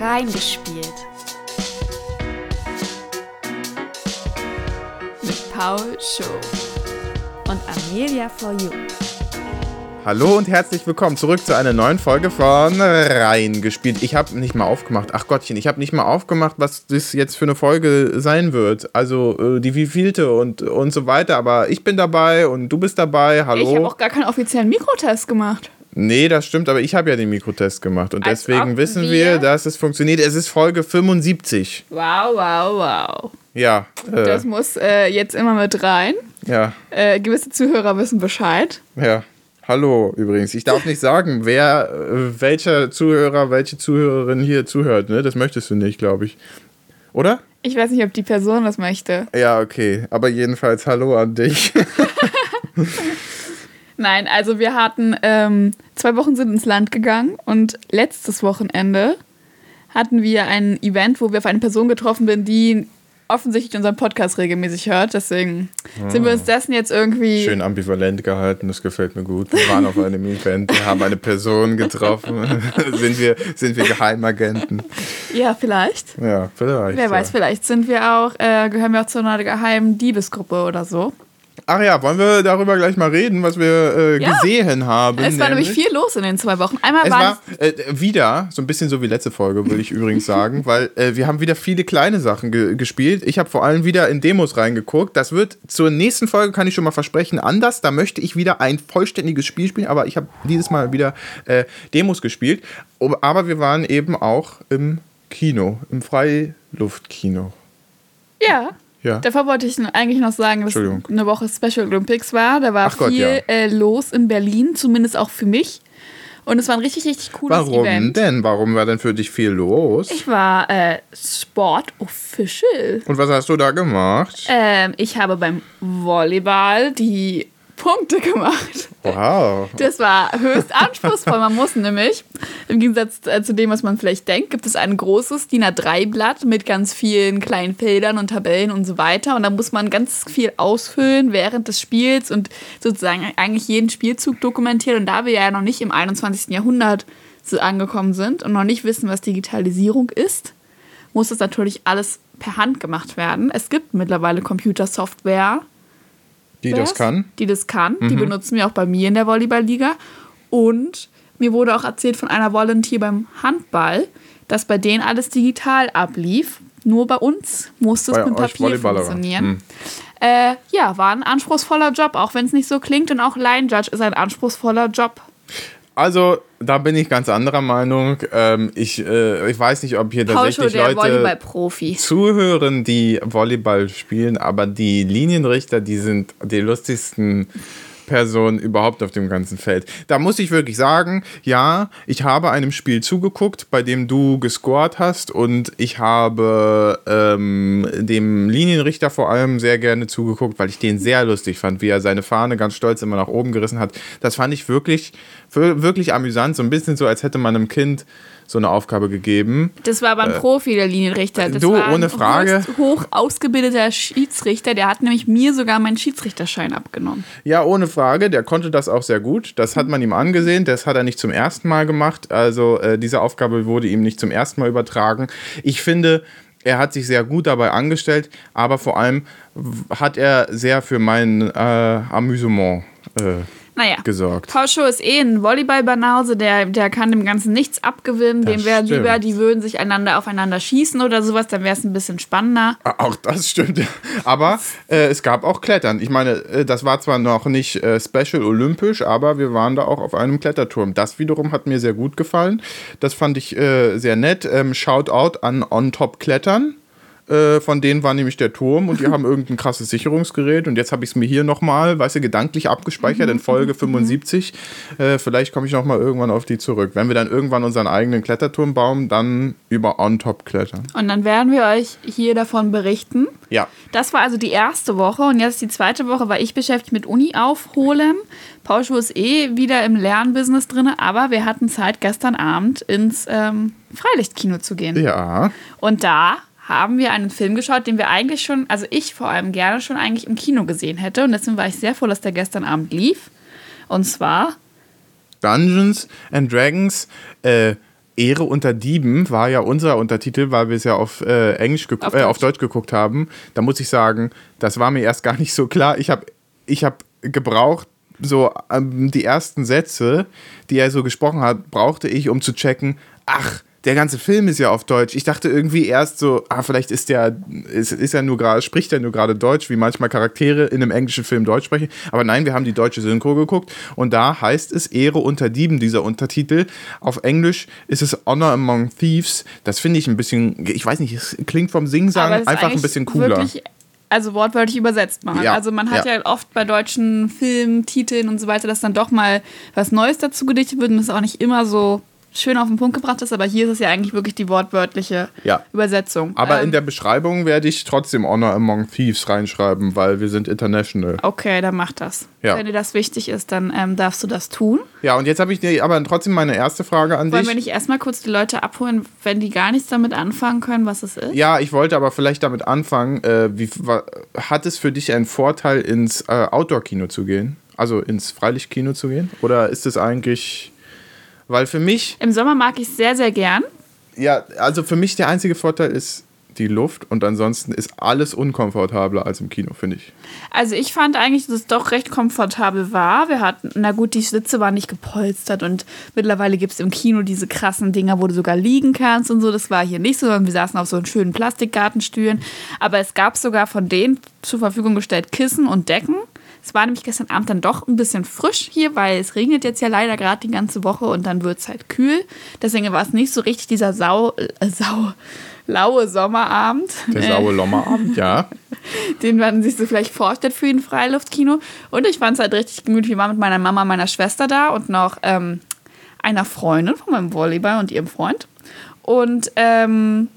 Reingespielt. Mit Paul Show und Amelia for You. Hallo und herzlich willkommen zurück zu einer neuen Folge von Reingespielt. Ich habe nicht mal aufgemacht. Ach Gottchen, ich habe nicht mal aufgemacht, was das jetzt für eine Folge sein wird. Also äh, die wievielte und, und so weiter. Aber ich bin dabei und du bist dabei. Hallo. Ich habe auch gar keinen offiziellen Mikrotest gemacht. Nee, das stimmt, aber ich habe ja den Mikrotest gemacht und Als deswegen wissen wir- wir, dass es funktioniert. Es ist Folge 75. Wow, wow, wow. Ja, äh, Das muss äh, jetzt immer mit rein. ja, Äh, gewisse Zuhörer wissen Bescheid. ja. Hallo übrigens. Ich darf nicht sagen, wer, äh, welcher Zuhörer, welche Zuhörerin hier zuhört. Ne? Das möchtest du nicht, glaube ich. Oder? Ich weiß nicht, ob die Person das möchte. Ja, okay. Aber jedenfalls Hallo an dich. Nein, also wir hatten ähm, zwei Wochen sind ins Land gegangen und letztes Wochenende hatten wir ein Event, wo wir auf eine Person getroffen sind, die offensichtlich unseren Podcast regelmäßig hört. Deswegen sind wir uns dessen jetzt irgendwie. Schön ambivalent gehalten, das gefällt mir gut. Wir waren auf einem Event, wir haben eine Person getroffen. sind, wir, sind wir Geheimagenten? Ja, vielleicht. Ja, vielleicht. Wer ja. weiß, vielleicht sind wir auch, äh, gehören wir auch zu einer geheimen Diebesgruppe oder so. Ach ja, wollen wir darüber gleich mal reden, was wir äh, Ja. gesehen haben? Es war nämlich viel los in den zwei Wochen. Einmal Es war äh, wieder so ein bisschen so wie letzte Folge, würde ich übrigens sagen, weil äh, wir haben wieder viele kleine Sachen ge gespielt. Ich habe vor allem wieder in Demos reingeguckt. Das wird zur nächsten Folge, kann ich schon mal versprechen, anders. Da möchte ich wieder ein vollständiges Spiel spielen, aber ich habe dieses Mal wieder äh, Demos gespielt. Aber wir waren eben auch im Kino, im Freiluftkino. ja. Ja. Davor wollte ich eigentlich noch sagen, dass eine Woche Special Olympics war. Da war Ach Gott, viel ja. äh, los in Berlin, zumindest auch für mich. Und es war ein richtig, richtig cooles Warum Event. denn? Warum war denn für dich viel los? Ich war äh, Sport Official. Und was hast du da gemacht? Ähm, ich habe beim Volleyball die Punkte gemacht. Wow. Das war höchst anspruchsvoll. Man muss nämlich, im Gegensatz äh, zu dem, was man vielleicht denkt, gibt es ein großes DIN A3-Blatt mit ganz vielen kleinen Feldern und Tabellen und so weiter. Und da muss man ganz viel ausfüllen während des Spiels und sozusagen eigentlich jeden Spielzug dokumentieren. Und da wir ja noch nicht im 21. Jahrhundert so angekommen sind und noch nicht wissen, was Digitalisierung ist, muss das natürlich alles per Hand gemacht werden. Es gibt mittlerweile Computersoftware, Die das kann? Mhm. Die das kann. Die benutzen wir auch bei mir in der Volleyballliga. Und mir wurde auch erzählt von einer Volunteer beim Handball, dass bei denen alles digital ablief. Nur bei uns musste es Bei mit euch Papier funktionieren. Hm. Äh, ja, war ein anspruchsvoller Job, auch wenn es nicht so klingt. Und auch Line Judge ist ein anspruchsvoller Job. Also, da bin ich ganz anderer Meinung. Ähm, ich, äh, ich weiß nicht, ob hier tatsächlich Leute zuhören, die Volleyball spielen, aber die Linienrichter, die sind die lustigsten Personen überhaupt auf dem ganzen Feld. Da muss ich wirklich sagen, ja, ich habe einem Spiel zugeguckt, bei dem du gescored hast und ich habe ähm, dem Linienrichter vor allem sehr gerne zugeguckt, weil ich den sehr lustig fand, wie er seine Fahne ganz stolz immer nach oben gerissen hat. Das fand ich wirklich, wirklich amüsant, so ein bisschen so, als hätte man einem Kind so eine Aufgabe gegeben. Das war aber ein Profi, der Linienrichter. Das Äh, du, ohne Frage. höchst hoch ausgebildeter Schiedsrichter. Der hat nämlich mir sogar meinen Schiedsrichterschein abgenommen. Ja, ohne Frage. Der konnte das auch sehr gut. Das hat man ihm angesehen. Das hat er nicht zum ersten Mal gemacht. Also äh, diese Aufgabe wurde ihm nicht zum ersten Mal übertragen. Ich finde, er hat sich sehr gut dabei angestellt, aber vor allem hat er sehr für mein äh, Amüsement äh, Naja. gesorgt. Paul ist eh ein Volleyball-Banause, der, der kann dem Ganzen nichts abgewinnen. Das dem wäre lieber, die würden sich einander aufeinander schießen oder sowas, dann wäre es ein bisschen spannender. Ah, Auch das stimmt. Aber äh, es gab auch Klettern. Ich meine, äh, das war zwar noch nicht äh, special olympisch, aber wir waren da auch auf einem Kletterturm. Das wiederum hat mir sehr gut gefallen. Das fand ich äh, sehr nett. Ähm, Shoutout an On Top Klettern. Äh, von denen war nämlich der Turm und die haben irgendein krasses Sicherungsgerät und jetzt habe ich es mir hier nochmal, weißt du, gedanklich abgespeichert in Folge 75. Äh, vielleicht komme ich nochmal irgendwann auf die zurück. Wenn wir dann irgendwann unseren eigenen Kletterturm bauen, dann über On Top klettern. Und dann werden wir euch hier davon berichten. Ja. Das war also die erste Woche und jetzt die zweite Woche war ich beschäftigt mit Uni aufholen. Paul Schuh ist eh wieder im Lernbusiness drin, aber wir hatten Zeit, gestern Abend ins ähm, Freilichtkino zu gehen. Ja. Und da haben wir einen Film geschaut, den wir eigentlich schon, also ich vor allem gerne schon eigentlich im Kino gesehen hätte. Und deswegen war ich sehr froh, dass der gestern Abend lief. Und zwar Dungeons and Dragons äh, Ehre unter Dieben war ja unser Untertitel, weil wir es ja auf äh, Englisch Auf äh, Deutsch. auf Deutsch geguckt haben. Da muss ich sagen, das war mir erst gar nicht so klar. Ich habe ich hab gebraucht, so ähm, die ersten Sätze, die er so gesprochen hat, brauchte ich, um zu checken, ach, der ganze Film ist ja auf Deutsch. Ich dachte irgendwie erst so, ah, vielleicht ist der, ist, ist er nur gerade, spricht er nur gerade Deutsch, wie manchmal Charaktere in einem englischen Film Deutsch sprechen. Aber nein, wir haben die deutsche Synchro geguckt und da heißt es Ehre unter Dieben, dieser Untertitel. Auf Englisch ist es Honor Among Thieves. Das finde ich ein bisschen, ich weiß nicht, es klingt vom Singsang einfach ein bisschen cooler. Also wortwörtlich übersetzt man. Ja, Also man hat ja. ja. oft bei deutschen Filmtiteln und so weiter, dass dann doch mal was Neues dazu gedichtet wird und es auch nicht immer so schön auf den Punkt gebracht ist, aber hier ist es ja eigentlich wirklich die wortwörtliche Ja. Übersetzung. Aber Ähm, in der Beschreibung werde ich trotzdem Honor Among Thieves reinschreiben, weil wir sind international. Okay, dann mach das. Ja. Wenn dir das wichtig ist, dann ähm, darfst du das tun. Ja, und jetzt habe ich dir aber trotzdem meine erste Frage an Wollen dich. wir nicht erstmal kurz die Leute abholen, wenn die gar nichts damit anfangen können, was es ist? Ja, ich wollte aber vielleicht damit anfangen. Äh, wie, hat es für dich einen Vorteil, ins äh, Outdoor-Kino zu gehen? Also ins Freilichtkino zu gehen? Oder ist es eigentlich. Weil für mich, Im Sommer mag ich es sehr, sehr gern. ja, also für mich der einzige Vorteil ist die Luft und ansonsten ist alles unkomfortabler als im Kino, finde ich. Also ich fand eigentlich, dass es doch recht komfortabel war. Wir hatten, na gut, die Sitze waren nicht gepolstert und mittlerweile gibt es im Kino diese krassen Dinger, wo du sogar liegen kannst und so. Das war hier nicht so, sondern wir saßen auf so einen schönen Plastikgartenstühlen. Aber es gab sogar von denen zur Verfügung gestellt Kissen und Decken. Es war nämlich gestern Abend dann doch ein bisschen frisch hier, weil es regnet jetzt ja leider gerade die ganze Woche und dann wird es halt kühl. Deswegen war es nicht so richtig dieser sau, äh, sau, laue Sommerabend. Der saue Lommerabend, ja. den man sich so vielleicht vorstellt für ein Freiluftkino. Und ich fand es halt richtig gemütlich. Wir waren mit meiner Mama, meiner Schwester da und noch ähm, einer Freundin von meinem Volleyball und ihrem Freund. Und ähm,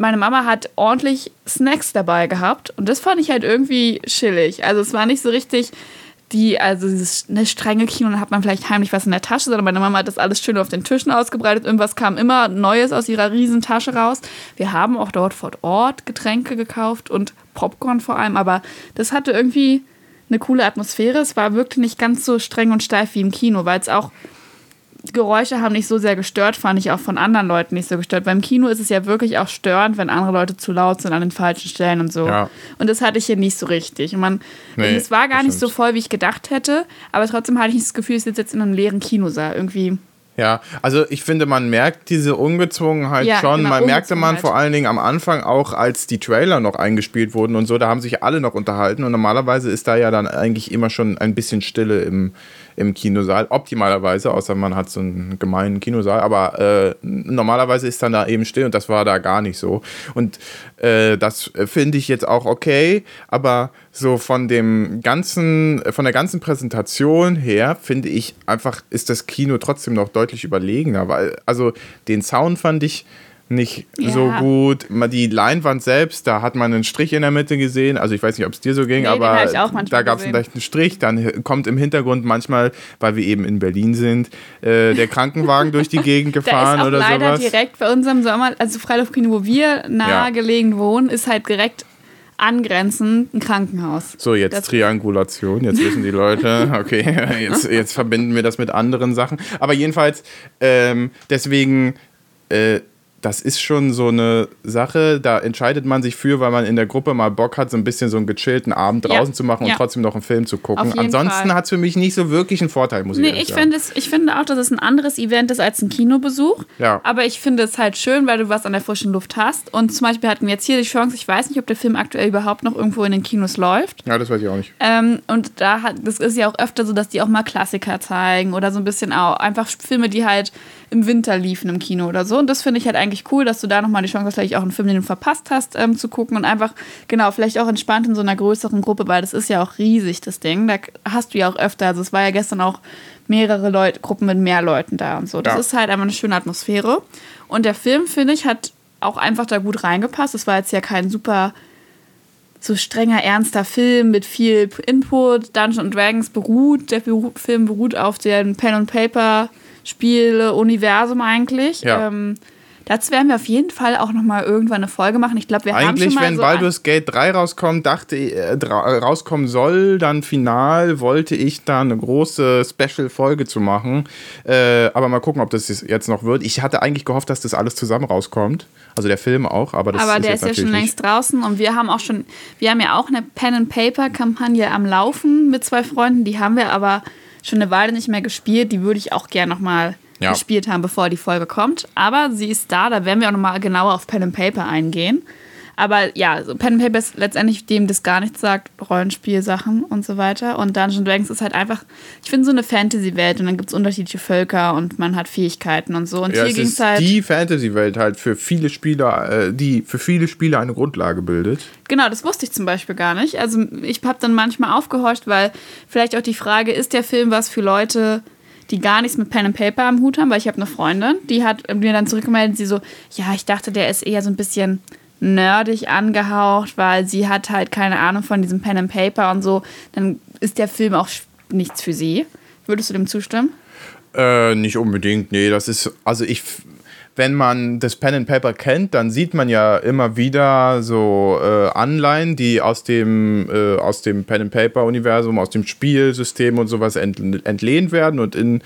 meine Mama hat ordentlich Snacks dabei gehabt und das fand ich halt irgendwie chillig. Also es war nicht so richtig die, also dieses eine strenge Kino, dann hat man vielleicht heimlich was in der Tasche, sondern meine Mama hat das alles schön auf den Tischen ausgebreitet. Irgendwas kam immer Neues aus ihrer riesen Tasche raus. Wir haben auch dort vor Ort Getränke gekauft und Popcorn vor allem, aber das hatte irgendwie eine coole Atmosphäre. Es war wirklich nicht ganz so streng und steif wie im Kino, weil es auch Geräusche haben nicht so sehr gestört, fand ich auch von anderen Leuten nicht so gestört. Beim Kino ist es ja wirklich auch störend, wenn andere Leute zu laut sind an den falschen Stellen und so. Ja. Und das hatte ich hier nicht so richtig. Und man, Nee, es war gar nicht so voll, wie ich gedacht hätte, aber trotzdem hatte ich nicht das Gefühl, ich sitze jetzt in einem leeren Kinosaal. Irgendwie. Ja, also ich finde, man merkt diese Ungezwungenheit Ja, schon. genau, man merkte man vor allen Dingen am Anfang auch, als die Trailer noch eingespielt wurden und so, da haben sich alle noch unterhalten und normalerweise ist da ja dann eigentlich immer schon ein bisschen Stille im, im Kinosaal, optimalerweise, außer man hat so einen gemeinen Kinosaal, aber äh, normalerweise ist dann da eben still und das war da gar nicht so. Und äh, das finde ich jetzt auch okay, aber so von dem ganzen, von der ganzen Präsentation her finde ich einfach, ist das Kino trotzdem noch deutlich überlegener, weil, also den Sound fand ich nicht Ja. so gut. Die Leinwand selbst, da hat man einen Strich in der Mitte gesehen. Also ich weiß nicht, ob es dir so ging, Nee, aber da gab es einen leichten Strich. Dann kommt im Hintergrund manchmal, weil wir eben in Berlin sind, äh, der Krankenwagen durch die Gegend Da gefahren ist auch oder leider sowas. direkt bei unserem Sommer, also Freiluftkino, wo wir nahe gelegen wohnen, ist halt direkt angrenzend ein Krankenhaus. So, jetzt Das- Triangulation. Jetzt wissen die Leute, okay, jetzt, jetzt verbinden wir das mit anderen Sachen. Aber jedenfalls, ähm, deswegen, äh, das ist schon so eine Sache, da entscheidet man sich für, weil man in der Gruppe mal Bock hat, so ein bisschen so einen gechillten Abend Ja, draußen zu machen ja. und trotzdem noch einen Film zu gucken. Ansonsten hat es für mich nicht so wirklich einen Vorteil, muss ich Nee, ehrlich ich sagen. finde, es, ich finde auch, dass es ein anderes Event ist als ein Kinobesuch. Ja. Aber ich finde es halt schön, weil du was an der frischen Luft hast. Und zum Beispiel hatten wir jetzt hier die Chance, ich weiß nicht, ob der Film aktuell überhaupt noch irgendwo in den Kinos läuft. Ja, das weiß ich auch nicht. Ähm, und da hat, das ist ja auch öfter so, dass die auch mal Klassiker zeigen oder so ein bisschen auch einfach Filme, die halt im Winter liefen im Kino oder so. Und das finde ich halt eigentlich cool, dass du da nochmal die Chance hast, vielleicht auch einen Film, den du verpasst hast, ähm, zu gucken und einfach, genau, vielleicht auch entspannt in so einer größeren Gruppe, weil das ist ja auch riesig, das Ding. Da hast du ja auch öfter, also es war ja gestern auch mehrere Leute, Gruppen mit mehr Leuten da und so. Das Ja. ist halt einfach eine schöne Atmosphäre. Und der Film, finde ich, hat auch einfach da gut reingepasst. Es war jetzt ja kein super so strenger, ernster Film mit viel Input. Dungeons and Dragons beruht, der Film beruht auf dem Pen and Paper Spiele Universum eigentlich. Ja. Ähm, Dazu werden wir auf jeden Fall auch nochmal irgendwann eine Folge machen. Ich glaube, wir haben Eigentlich, schon mal wenn so Baldur's Gate 3 rauskommt, dachte ich, äh, rauskommen soll, dann final, wollte ich da eine große Special-Folge zu machen. Äh, aber mal gucken, ob das jetzt noch wird. Ich hatte eigentlich gehofft, dass das alles zusammen rauskommt. Also der Film auch, aber das aber ist der ist ja schon längst draußen und wir haben auch schon, wir haben ja auch eine Pen-and-Paper-Kampagne am Laufen mit zwei Freunden. Die haben wir aber schon eine Weile nicht mehr gespielt. Die würde ich auch gerne nochmal Ja. gespielt haben, bevor die Folge kommt. Aber sie ist da, da werden wir auch nochmal genauer auf Pen-and-Paper eingehen. Aber ja, so Pen and Paper ist letztendlich dem das gar nichts sagt, Rollenspielsachen und so weiter. Und Dungeons Dragons ist halt einfach, ich finde, so eine Fantasy-Welt und dann gibt es unterschiedliche Völker und man hat Fähigkeiten und so. Und Ja, hier ging es halt. die Fantasy-Welt halt für viele Spieler, äh, die für viele Spieler eine Grundlage bildet. Genau, das wusste ich zum Beispiel gar nicht. Also ich habe dann manchmal aufgehorcht, weil vielleicht auch die Frage, ist der Film was für Leute, die gar nichts mit Pen and Paper am Hut haben? Weil ich habe eine Freundin, die hat mir dann zurückgemeldet, sie so, ja, ich dachte, der ist eher so ein bisschen nerdig angehaucht, weil sie hat halt keine Ahnung von diesem Pen and Paper und so. Dann ist der Film auch nichts für sie. Würdest du dem zustimmen? Äh, nicht unbedingt, nee, das ist, also ich, wenn man das Pen and Paper kennt, dann sieht man ja immer wieder so äh, Anleihen, die aus dem, äh, aus dem Pen and Paper Universum, aus dem Spielsystem und sowas ent, entlehnt werden und in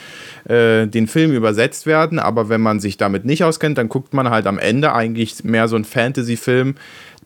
äh, den Film übersetzt werden. Aber wenn man sich damit nicht auskennt, dann guckt man halt am Ende eigentlich mehr so einen Fantasy-Film,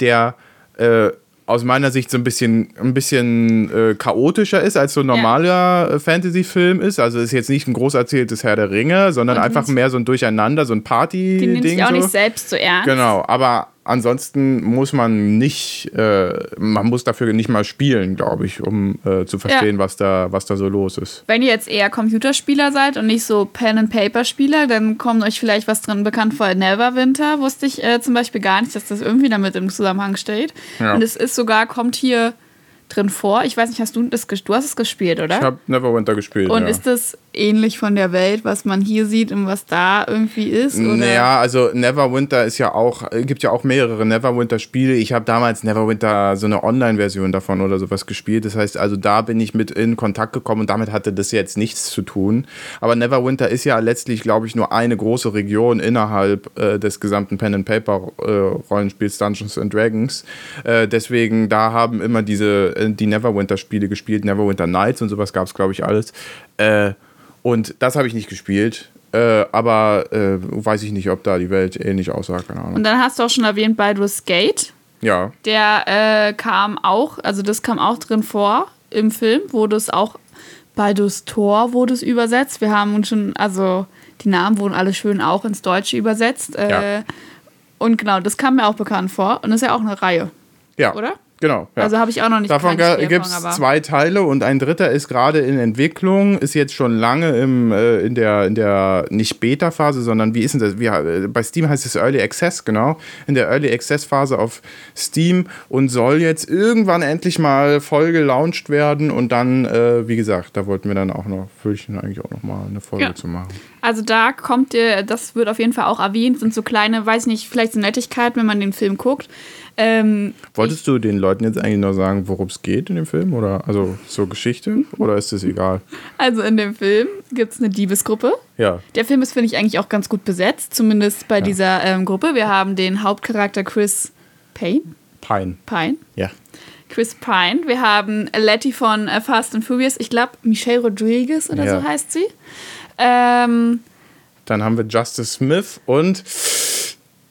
der äh, aus meiner Sicht so ein bisschen, ein bisschen äh, chaotischer ist, als so ein normaler äh, Fantasy-Film ist. Also ist jetzt nicht ein groß erzähltes Herr der Ringe, sondern Und einfach mehr so ein Durcheinander, so ein Die nimmt Party-Ding. sich auch so. nicht selbst so ernst. Genau, aber ansonsten muss man nicht, äh, man muss dafür nicht mal spielen, glaube ich, um äh, zu verstehen, was, da, was da so los ist. Wenn ihr jetzt eher Computerspieler seid und nicht so Pen-and-Paper-Spieler, dann kommt euch vielleicht was drin bekannt vor. Neverwinter wusste ich äh, zum Beispiel gar nicht, dass das irgendwie damit im Zusammenhang steht. Ja. Und es ist sogar, kommt hier drin vor. Ich weiß nicht, hast du das du hast es gespielt, oder? Ich habe Neverwinter gespielt. und ja. ist das ähnlich von der Welt, was man hier sieht und was da irgendwie ist? Oder? Naja, also Neverwinter ist ja auch, äh, gibt ja auch mehrere Neverwinter-Spiele. Ich habe damals Neverwinter so eine Online-Version davon oder sowas gespielt. Das heißt, also da bin ich mit in Kontakt gekommen und damit hatte das jetzt nichts zu tun. Aber Neverwinter ist ja letztlich, glaube ich, nur eine große Region innerhalb äh, des gesamten Pen and Paper äh, Rollenspiels Dungeons and Dragons. Äh, deswegen, da haben immer diese äh, die Neverwinter-Spiele gespielt, Neverwinter Nights und sowas gab es, glaube ich, alles. Äh, und das habe ich nicht gespielt. Äh, aber äh, weiß ich nicht, ob da die Welt ähnlich aussah, keine Ahnung. Und dann hast du auch schon erwähnt Baldur's Gate. Ja, Der äh, kam auch, also das kam auch drin vor im Film, wurde es auch Baldur's Tor wurde es übersetzt. Wir haben uns schon, also die Namen wurden alle schön auch ins Deutsche übersetzt. Ja. Und genau, das kam mir auch bekannt vor. Und das ist ja auch eine Reihe, ja. oder? Genau. Ja. Also habe ich auch noch nicht Davon gibt es zwei Teile und ein dritter ist gerade in Entwicklung, ist jetzt schon lange im, äh, in, der, in der nicht Beta-Phase, sondern wie ist denn das? Wie, äh, bei Steam heißt es Early Access, genau. In der Early Access-Phase auf Steam und soll jetzt irgendwann endlich mal voll gelauncht werden und dann, äh, wie gesagt, da wollten wir dann auch noch, würde ich eigentlich auch noch mal eine Folge Ja. zu machen. Also da kommt ihr, das wird auf jeden Fall auch erwähnt, sind so kleine, weiß nicht, vielleicht so Nettigkeiten, wenn man den Film guckt. Ähm, Wolltest du den Leuten jetzt eigentlich noch sagen, worum es geht in dem Film? Oder also so Geschichte? Oder ist das egal? also in dem Film gibt es eine Diebesgruppe. Ja. Der Film ist, finde ich, eigentlich auch ganz gut besetzt, zumindest bei dieser ähm, Gruppe. Wir haben den Hauptcharakter Chris Payne. Pine. Pine. Ja. Chris Pine. Wir haben Letty von äh, Fast and Furious. Ich glaube, Michelle Rodriguez oder Ja. so heißt sie. Ähm, Dann haben wir Justice Smith und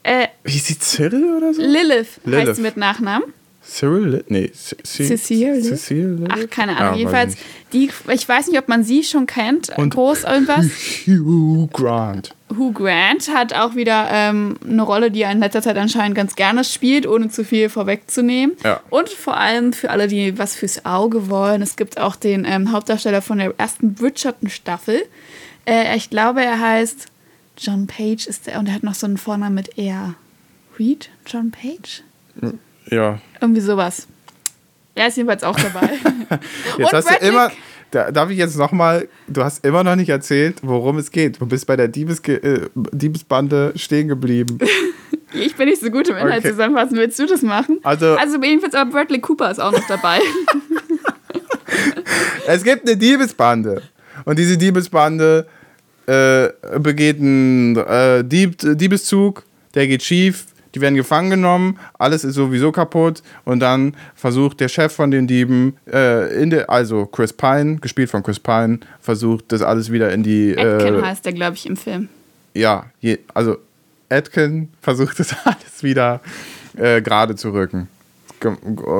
äh, wie sie Cyril oder so? Lilith, heißt Lilith. sie mit Nachnamen. Cyril? Nee, Cecile? Cecile? Ach, keine Ahnung. weiß Jedenfalls, ich die, ich weiß nicht, ob man sie schon kennt. Und- Groß irgendwas. Hugh Grant. Hugh Grant hat auch wieder ähm, eine Rolle, die er in letzter Zeit anscheinend ganz gerne spielt, ohne zu viel vorwegzunehmen. Ja. Und vor allem für alle, die was fürs Auge wollen, es gibt auch den ähm, Hauptdarsteller von der ersten Bridgerton-Staffel. Äh, ich glaube, er heißt John Page ist der und er hat noch so einen Vornamen mit R. Reed? John Page? Ja. Irgendwie sowas. Er ist jedenfalls auch dabei. Jetzt Und hast Bradley- du immer. Da, darf ich jetzt nochmal, du hast immer noch nicht erzählt, worum es geht. Du bist bei der Diebes, äh, Diebesbande stehen geblieben. ich bin nicht so gut im Inhalt Okay. zusammenfassen. Willst du das machen? Also- also jedenfalls aber Bradley Cooper ist auch noch dabei. Es gibt eine Diebesbande. Und diese Diebesbande äh, begeht einen äh, Dieb, Diebeszug der geht schief, die werden gefangen genommen, alles ist sowieso kaputt und dann versucht der Chef von den Dieben, äh, in der, also Chris Pine, gespielt von Chris Pine, versucht das alles wieder in die. Atkin äh, heißt der, glaube ich, im Film. ja, je, also Atkin versucht das alles wieder äh, gerade zu rücken. Gem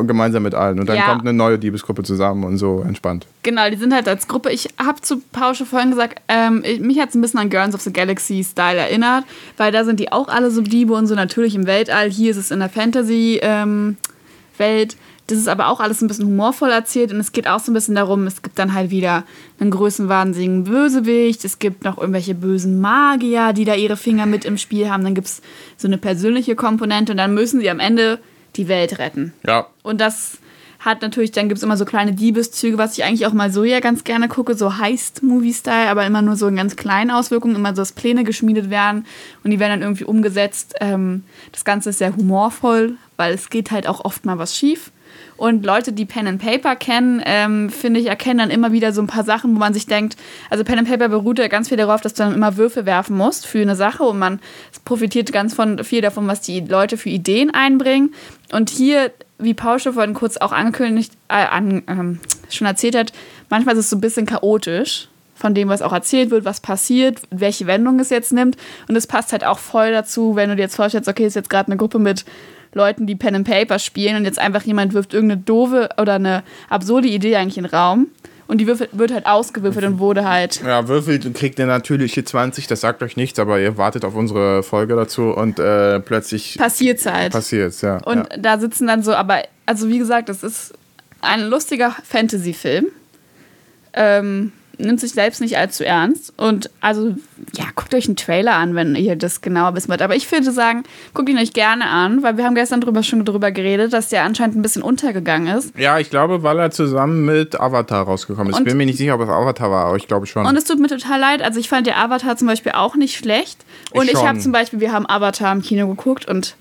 gemeinsam mit allen. Und dann Ja. kommt eine neue Diebesgruppe zusammen und so entspannt. Genau, die sind halt als Gruppe. Ich habe zu Pausche vorhin gesagt, ähm, ich, mich hat es ein bisschen an Guardians of the Galaxy Style erinnert, weil da sind die auch alle so Diebe und so natürlich im Weltall. Hier ist es in der Fantasy-Welt. das ist aber auch alles ein bisschen humorvoll erzählt und es geht auch so ein bisschen darum, es gibt dann halt wieder einen größenwahnsinnigen Bösewicht, es gibt noch irgendwelche bösen Magier, die da ihre Finger mit im Spiel haben, dann gibt es so eine persönliche Komponente und dann müssen sie am Ende die Welt retten. Ja. Und das hat natürlich, dann gibt es immer so kleine Diebeszüge, was ich eigentlich auch mal so ja ganz gerne gucke, so Heist-Movie-Style, aber immer nur so in ganz kleinen Auswirkungen, immer so, dass Pläne geschmiedet werden und die werden dann irgendwie umgesetzt. Ähm, das Ganze ist sehr humorvoll, weil es geht halt auch oft mal was schief. Und Leute, die Pen and Paper kennen, ähm, finde ich, erkennen dann immer wieder so ein paar Sachen, wo man sich denkt, also Pen and Paper beruht ja ganz viel darauf, dass du dann immer Würfe werfen musst für eine Sache und man profitiert ganz von, viel davon, was die Leute für Ideen einbringen. Und hier, wie Paul vorhin kurz auch angekündigt, äh, an, ähm, schon erzählt hat, manchmal ist es so ein bisschen chaotisch von dem, was auch erzählt wird, was passiert, welche Wendung es jetzt nimmt. Und es passt halt auch voll dazu, wenn du dir jetzt vorstellst, okay, ist jetzt gerade eine Gruppe mit Leuten, die Pen and Paper spielen und jetzt einfach jemand wirft irgendeine doofe oder eine absurde Idee eigentlich in den Raum und die würfel- wird halt ausgewürfelt und wurde halt. Ja, würfelt und kriegt eine natürliche 20, das sagt euch nichts, aber ihr wartet auf unsere Folge dazu und äh, plötzlich Passiert's halt. passiert's, ja. Und ja. da sitzen dann so, aber, also wie gesagt, das ist ein lustiger Fantasy-Film. Ähm, nimmt sich selbst nicht allzu ernst. Und also, ja, guckt euch einen Trailer an, wenn ihr das genauer wissen wollt. Aber ich würde sagen, guckt ihn euch gerne an, weil wir haben gestern drüber schon drüber geredet, dass der anscheinend ein bisschen untergegangen ist. Ja, ich glaube, weil er zusammen mit Avatar rausgekommen ist. Ich Und- bin mir nicht sicher, ob es Avatar war, aber ich glaube schon. Und es tut mir total leid. Also ich fand der Avatar zum Beispiel auch nicht schlecht. Und Ich ich, habe zum Beispiel, wir haben Avatar im Kino geguckt und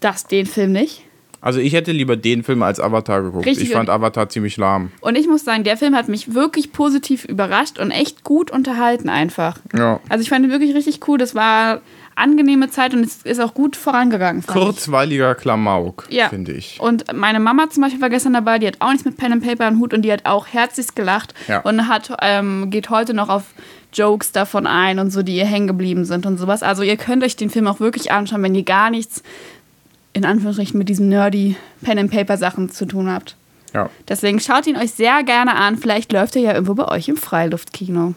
das, den Film nicht. Also ich hätte lieber den Film als Avatar geguckt. Richtig, ich fand und- Avatar ziemlich lahm. Und ich muss sagen, der Film hat mich wirklich positiv überrascht und echt gut unterhalten einfach. Ja. Also ich fand ihn wirklich richtig cool. Das war angenehme Zeit und es ist auch gut vorangegangen. fand ich. Kurzweiliger Klamauk, Ja. finde ich. Und meine Mama zum Beispiel war gestern dabei, die hat auch nichts mit Pen and Paper am Hut und die hat auch herzlichst gelacht Ja. und hat, ähm, geht heute noch auf Jokes davon ein und so, die ihr hängen geblieben sind und sowas. Also ihr könnt euch den Film auch wirklich anschauen, wenn ihr gar nichts in Anführungsstrichen mit diesen nerdy Pen and Paper Sachen zu tun habt. Ja. Deswegen schaut ihn euch sehr gerne an. Vielleicht läuft er ja irgendwo bei euch im Freiluftkino.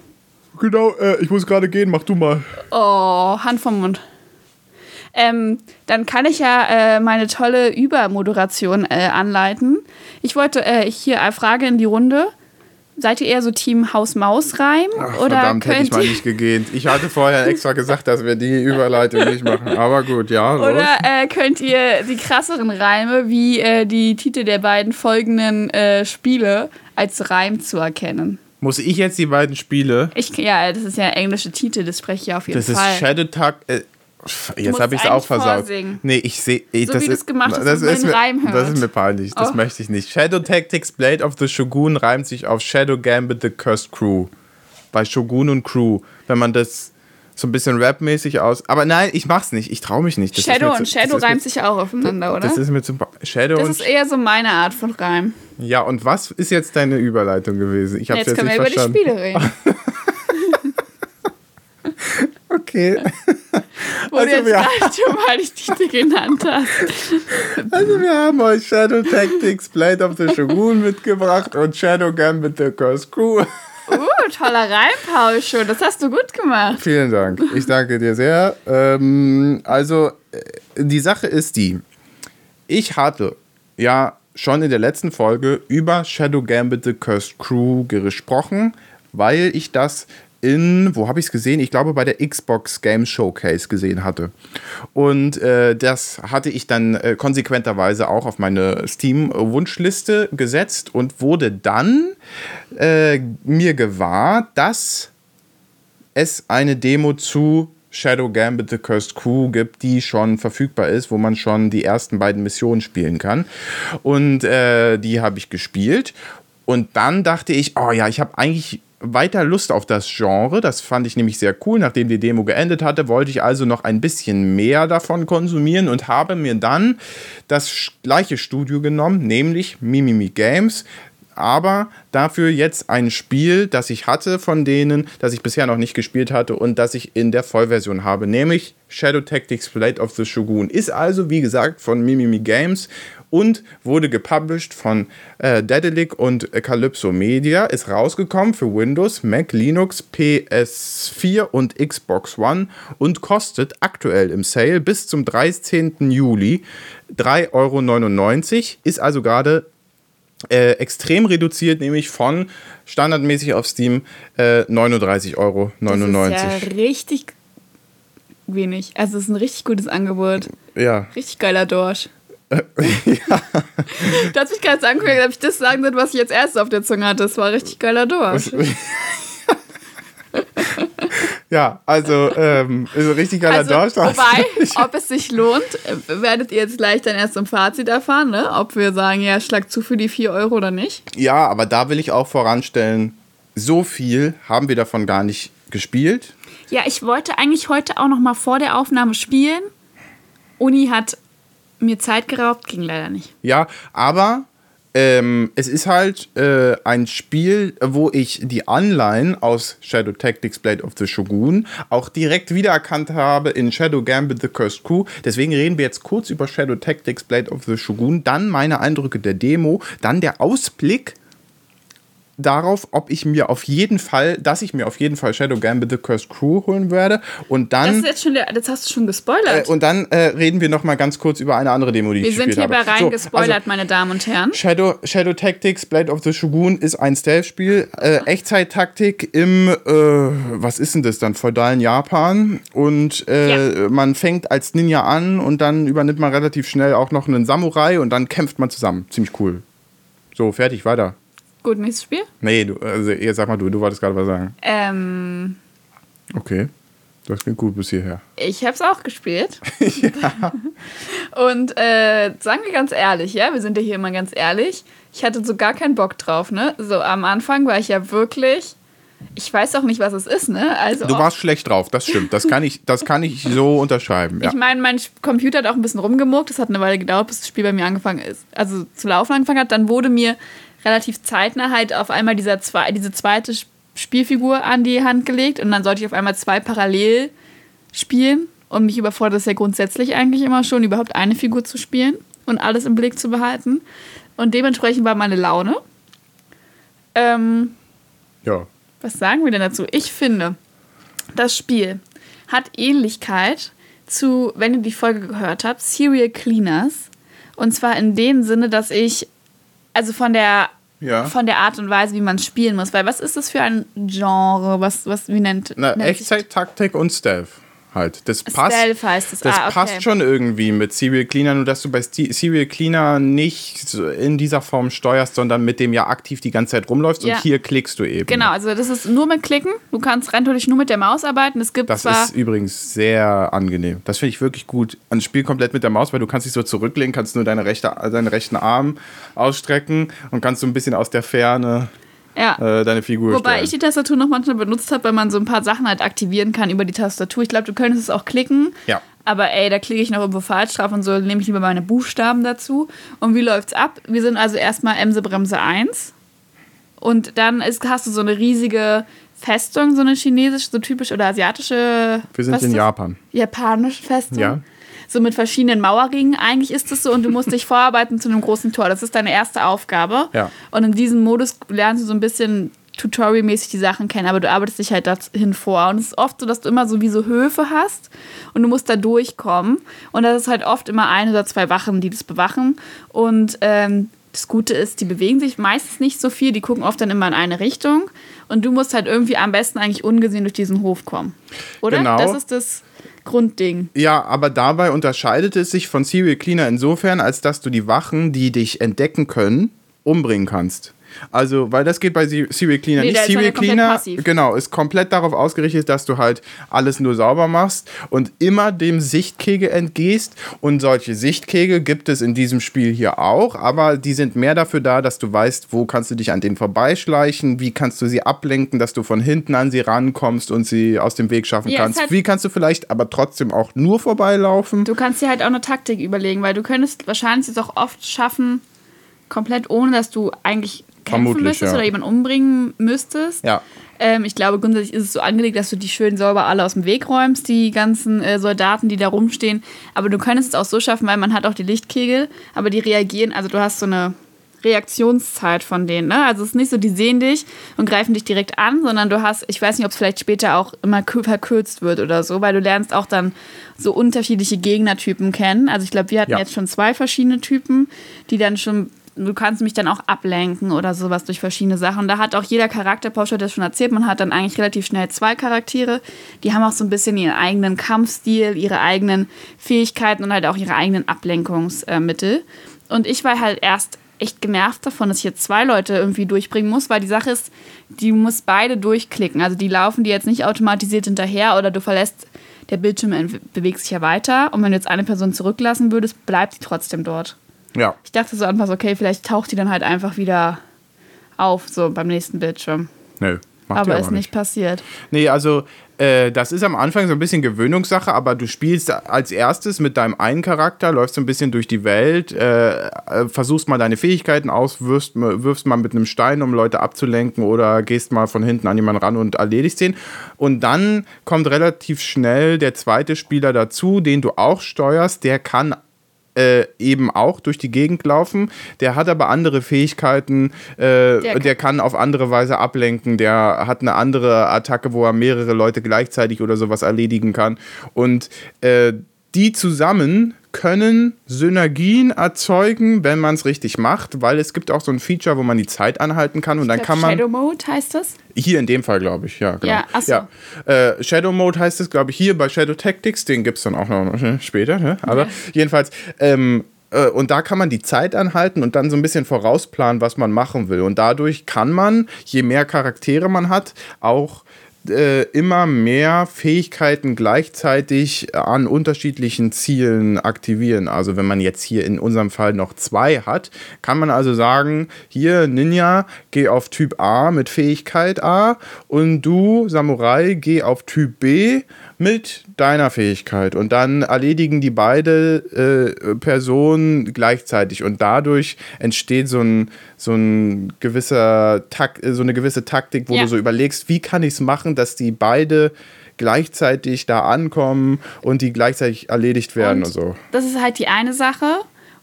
Genau, äh, ich muss gerade gehen, mach du mal. Oh, Hand vom Mund. Ähm, dann kann ich ja äh, meine tolle Übermoderation äh, anleiten. Ich wollte äh, hier eine Frage in die Runde. Seid ihr eher so Team Haus-Maus-Reim? Oder verdammt, hätte ich mal nicht gegähnt. Ich hatte vorher extra gesagt, dass wir die Überleitung nicht machen. Aber gut, ja. Los. oder äh, könnt ihr die krasseren Reime wie äh, die Titel der beiden folgenden äh, Spiele als Reim zu erkennen? Muss ich jetzt die beiden Spiele? Ich, ja, das ist ja englische Titel, das spreche ich auf jeden Das ist Fall. Shadow Tag. Jetzt habe ich es auch versaut. vorsingen. Nee, ich sehe. So das wie ist, gemacht hast, das ist mir, Reim hört. Das ist mir peinlich. Das Oh. möchte ich nicht. Shadow Tactics Blade of the Shogun reimt sich auf Shadow Gambit the Cursed Crew. Bei Shogun und Crew. Wenn man das so ein bisschen rapmäßig aus. Aber nein, ich mach's nicht. Ich traue mich nicht. Das Shadow zu- und Shadow reimt sich auch aufeinander, oder? Das ist mir zu. Shadow Das ist eher so meine Art von Reim. Ja, und was ist jetzt deine Überleitung gewesen? Ich hab's Jetzt jetzt, können wir nicht über verstanden. die Spiele reden. Okay. Wo Also du jetzt gerade schon mal die Titel genannt hast. Also wir haben euch Shadow Tactics Blade of the Shogun mitgebracht und Shadow Gambit the Cursed Crew. Uh, toller Reim, Paul, schon. Das hast du gut gemacht. Vielen Dank. Ich danke dir sehr. Ähm, also, äh, die Sache ist die. Ich hatte ja schon in der letzten Folge über Shadow Gambit The Cursed Crew gesprochen, weil ich das in, wo habe ich es gesehen? Ich glaube bei der Xbox Game Showcase gesehen hatte. Und äh, das hatte ich dann äh, konsequenterweise auch auf meine Steam-Wunschliste gesetzt und wurde dann äh, mir gewahr, dass es eine Demo zu Shadow Gambit The Cursed Crew gibt, die schon verfügbar ist, wo man schon die ersten beiden Missionen spielen kann. Und äh, die habe ich gespielt. Und dann dachte ich, oh ja, ich habe eigentlich weiter Lust auf das Genre. Das fand ich nämlich sehr cool. Nachdem die Demo geendet hatte, wollte ich also noch ein bisschen mehr davon konsumieren und habe mir dann das gleiche Studio genommen, nämlich Mimimi Games. Aber dafür jetzt ein Spiel, das ich hatte von denen, das ich bisher noch nicht gespielt hatte und das ich in der Vollversion habe, nämlich Shadow Tactics Blade of the Shogun. Ist also, wie gesagt, von Mimimi Games und wurde gepublished von äh, Daedalic und Calypso Media. Ist rausgekommen für Windows, Mac, Linux, PS4 und Xbox One und kostet aktuell im Sale bis zum 13. Juli 3,99 Euro. Ist also gerade äh, extrem reduziert, nämlich von standardmäßig auf Steam äh, 39,99 Euro. Das ist ja richtig wenig. Also es ist ein richtig gutes Angebot. Ja. Richtig geiler Dorsch. ja. Du hast mich gerade angehört, ob ich das sagen soll, was ich jetzt erst auf der Zunge hatte. Das war richtig geiler Dorsch. ja, also ähm, ist ein richtig geiler also, Dorsch. Wobei, ob es sich lohnt, werdet ihr jetzt gleich dann erst im Fazit erfahren, ne? ob wir sagen, ja, schlag zu für die 4 Euro oder nicht. Ja, aber da will ich auch voranstellen, so viel haben wir davon gar nicht gespielt. Ja, ich wollte eigentlich heute auch noch mal vor der Aufnahme spielen. Uni hat mir Zeit geraubt, ging leider nicht. Ja, aber ähm, es ist halt äh, ein Spiel, wo ich die Anleihen aus Shadow Tactics Blade of the Shogun auch direkt wiedererkannt habe in Shadow Gambit The Cursed Crew. Deswegen reden wir jetzt kurz über Shadow Tactics Blade of the Shogun, dann meine Eindrücke der Demo, dann der Ausblick darauf, ob ich mir auf jeden Fall, dass ich mir auf jeden Fall Shadow Gambit The Cursed Crew holen werde. Und dann. Das, ist jetzt schon der, das hast du schon gespoilert. Äh, und dann äh, reden wir noch mal ganz kurz über eine andere Demo, die wir ich gespielt habe. Wir sind hierbei rein so, gespoilert, also, meine Damen und Herren. Shadow, Shadow Tactics Blade of the Shogun ist ein Stealth-Spiel. Äh, Echtzeit-Taktik im, äh, was ist denn das dann, feudalen Japan. Und äh, ja. man fängt als Ninja an und dann übernimmt man relativ schnell auch noch einen Samurai und dann kämpft man zusammen. Ziemlich cool. So, fertig, weiter. Gut, nächstes Spiel? Nee, du, also jetzt sag mal du, du wolltest gerade was sagen. Ähm. Okay. Das klingt gut bis hierher. Ich habe es auch gespielt. ja. Und äh, sagen wir ganz ehrlich, ja, wir sind ja hier immer ganz ehrlich. Ich hatte so gar keinen Bock drauf, ne? So am Anfang war ich ja wirklich. Ich weiß auch nicht, was es ist, ne? Also du warst schlecht drauf, das stimmt. Das kann ich, das kann ich so unterschreiben. Ja. Ich meine, mein Computer hat auch ein bisschen rumgemuckt. Das hat eine Weile gedauert, bis das Spiel bei mir angefangen ist. Also zu laufen angefangen hat. Dann wurde mir relativ zeitnah halt auf einmal dieser zwei, diese zweite Spielfigur an die Hand gelegt und dann sollte ich auf einmal zwei parallel spielen und mich überfordert es ja grundsätzlich eigentlich immer schon, überhaupt eine Figur zu spielen und alles im Blick zu behalten. Und dementsprechend war meine Laune. Ähm, ja. Was sagen wir denn dazu? Ich finde, das Spiel hat Ähnlichkeit zu, wenn ihr die Folge gehört habt, Serial Cleaners. Und zwar in dem Sinne, dass ich also von der ja. von der Art und Weise, wie man spielen muss. Weil was ist das für ein Genre? Was, was wie nennt, Na, nennt Echtzeit, Taktik und Stealth halt. Das passt, Stealth heißt es. Das ah, okay. passt schon irgendwie mit Serial Cleaner, nur dass du bei Serial Cleaner nicht in dieser Form steuerst, sondern mit dem ja aktiv die ganze Zeit rumläufst ja. und hier klickst du eben. Genau, also das ist nur mit Klicken. Du kannst rein nur mit der Maus arbeiten. Es gibt das ist übrigens sehr angenehm. Das finde ich wirklich gut. Ein Spiel komplett mit der Maus, weil du kannst dich so zurücklehnen, kannst nur deine rechte, deinen rechten Arm ausstrecken und kannst so ein bisschen aus der Ferne ja. äh, deine Figur Wobei stellen. ich die Tastatur noch manchmal benutzt habe, weil man so ein paar Sachen halt aktivieren kann über die Tastatur. Ich glaube, du könntest es auch klicken. Ja. Aber ey, da klicke ich noch irgendwo falsch drauf und so nehme ich lieber meine Buchstaben dazu. Und wie läuft's ab? Wir sind also erstmal Emse Bremse 1. Und dann ist, hast du so eine riesige Festung, so eine chinesische, so typisch oder asiatische. Wir sind in Japan. Japanische Festung. Ja so mit verschiedenen Mauerringen. Eigentlich ist es so und du musst dich vorarbeiten zu einem großen Tor. Das ist deine erste Aufgabe. Ja. Und in diesem Modus lernst du so ein bisschen tutorialmäßig die Sachen kennen, aber du arbeitest dich halt dahin vor. Und es ist oft so, dass du immer so wie so Höfe hast und du musst da durchkommen. Und das ist halt oft immer ein oder zwei Wachen, die das bewachen. Und ähm, das Gute ist, die bewegen sich meistens nicht so viel, die gucken oft dann immer in eine Richtung. Und du musst halt irgendwie am besten eigentlich ungesehen durch diesen Hof kommen. Oder? Genau. Das ist das Grundding. Ja, aber dabei unterscheidet es sich von Serial Cleaner insofern, als dass du die Wachen, die dich entdecken können, umbringen kannst. Also, weil das geht bei Se- Serial Cleaner Nee, nicht. komplett Cleaner, passiv. genau, ist komplett darauf ausgerichtet, dass du halt alles nur sauber machst und immer dem Sichtkegel entgehst. Und solche Sichtkegel gibt es in diesem Spiel hier auch, aber die sind mehr dafür da, dass du weißt, wo kannst du dich an denen vorbeischleichen, wie kannst du sie ablenken, dass du von hinten an sie rankommst und sie aus dem Weg schaffen Ja, kannst. wie kannst du vielleicht aber trotzdem auch nur vorbeilaufen? Du kannst dir halt auch eine Taktik überlegen, weil du könntest wahrscheinlich es auch oft schaffen, komplett ohne, dass du eigentlich kämpfen Vermutlich, müsstest ja. oder jemanden umbringen müsstest. Ja. Ähm, ich glaube, grundsätzlich ist es so angelegt, dass du die schön sauber alle aus dem Weg räumst, die ganzen äh, Soldaten, die da rumstehen. Aber du könntest es auch so schaffen, weil man hat auch die Lichtkegel, aber die reagieren, also du hast so eine Reaktionszeit von denen. Ne? Also es ist nicht so, die sehen dich und greifen dich direkt an, sondern du hast, ich weiß nicht, ob es vielleicht später auch immer kü- verkürzt wird oder so, weil du lernst auch dann so unterschiedliche Gegnertypen kennen. Also ich glaube, wir hatten Ja. jetzt schon zwei verschiedene Typen, die dann schon, du kannst mich dann auch ablenken oder sowas durch verschiedene Sachen. Und da hat auch jeder Charakter, Porsche hat das schon erzählt, man hat dann eigentlich relativ schnell zwei Charaktere. Die haben auch so ein bisschen ihren eigenen Kampfstil, ihre eigenen Fähigkeiten und halt auch ihre eigenen Ablenkungsmittel. Und ich war halt erst echt genervt davon, dass ich jetzt zwei Leute irgendwie durchbringen muss, weil die Sache ist, die muss beide durchklicken. Also die laufen die jetzt nicht automatisiert hinterher oder du verlässt, der Bildschirm bewegt sich ja weiter und wenn du jetzt eine Person zurücklassen würdest, bleibt die trotzdem dort. Ja. Ich dachte so anfangs, okay, vielleicht taucht die dann halt einfach wieder auf, so beim nächsten Bildschirm. Nö. Macht aber ist nicht passiert. Nee, also äh, das ist am Anfang so ein bisschen Gewöhnungssache, aber du spielst als erstes mit deinem einen Charakter, läufst so ein bisschen durch die Welt, äh, äh, versuchst mal deine Fähigkeiten aus, wirfst, wirfst mal mit einem Stein, um Leute abzulenken oder gehst mal von hinten an jemanden ran und erledigst den. Und dann kommt relativ schnell der zweite Spieler dazu, den du auch steuerst, der kann äh, eben auch durch die Gegend laufen. Der hat aber andere Fähigkeiten. Äh, der, kann- kann auf andere Weise ablenken. Der hat eine andere Attacke, wo er mehrere Leute gleichzeitig oder sowas erledigen kann. Und äh, die zusammen können Synergien erzeugen, wenn man es richtig macht, weil es gibt auch so ein Feature, wo man die Zeit anhalten kann und dann Ich kann glaub, man Shadow Mode heißt das? hier in dem Fall, glaube ich, ja, genau. Ja, ach so. ja. Äh, Shadow Mode heißt es, glaube ich, hier bei Shadow Tactics, den gibt es dann auch noch äh, später, ne? aber jedenfalls, ähm, äh, und da kann man die Zeit anhalten und dann so ein bisschen vorausplanen, was man machen will. Und dadurch kann man, je mehr Charaktere man hat, auch äh, immer mehr Fähigkeiten gleichzeitig an unterschiedlichen Zielen aktivieren. Also wenn man jetzt hier in unserem Fall noch zwei hat, kann man also sagen, hier Ninja, geh auf Typ A mit Fähigkeit A und du Samurai, geh auf Typ B mit deiner Fähigkeit. Und dann erledigen die beide äh, Personen gleichzeitig. Und dadurch entsteht so ein, so ein gewisser Tak so eine gewisse Taktik, wo Ja. du so überlegst, wie kann ich es machen, dass die beide gleichzeitig da ankommen und die gleichzeitig erledigt werden und, Und so. Das ist halt die eine Sache.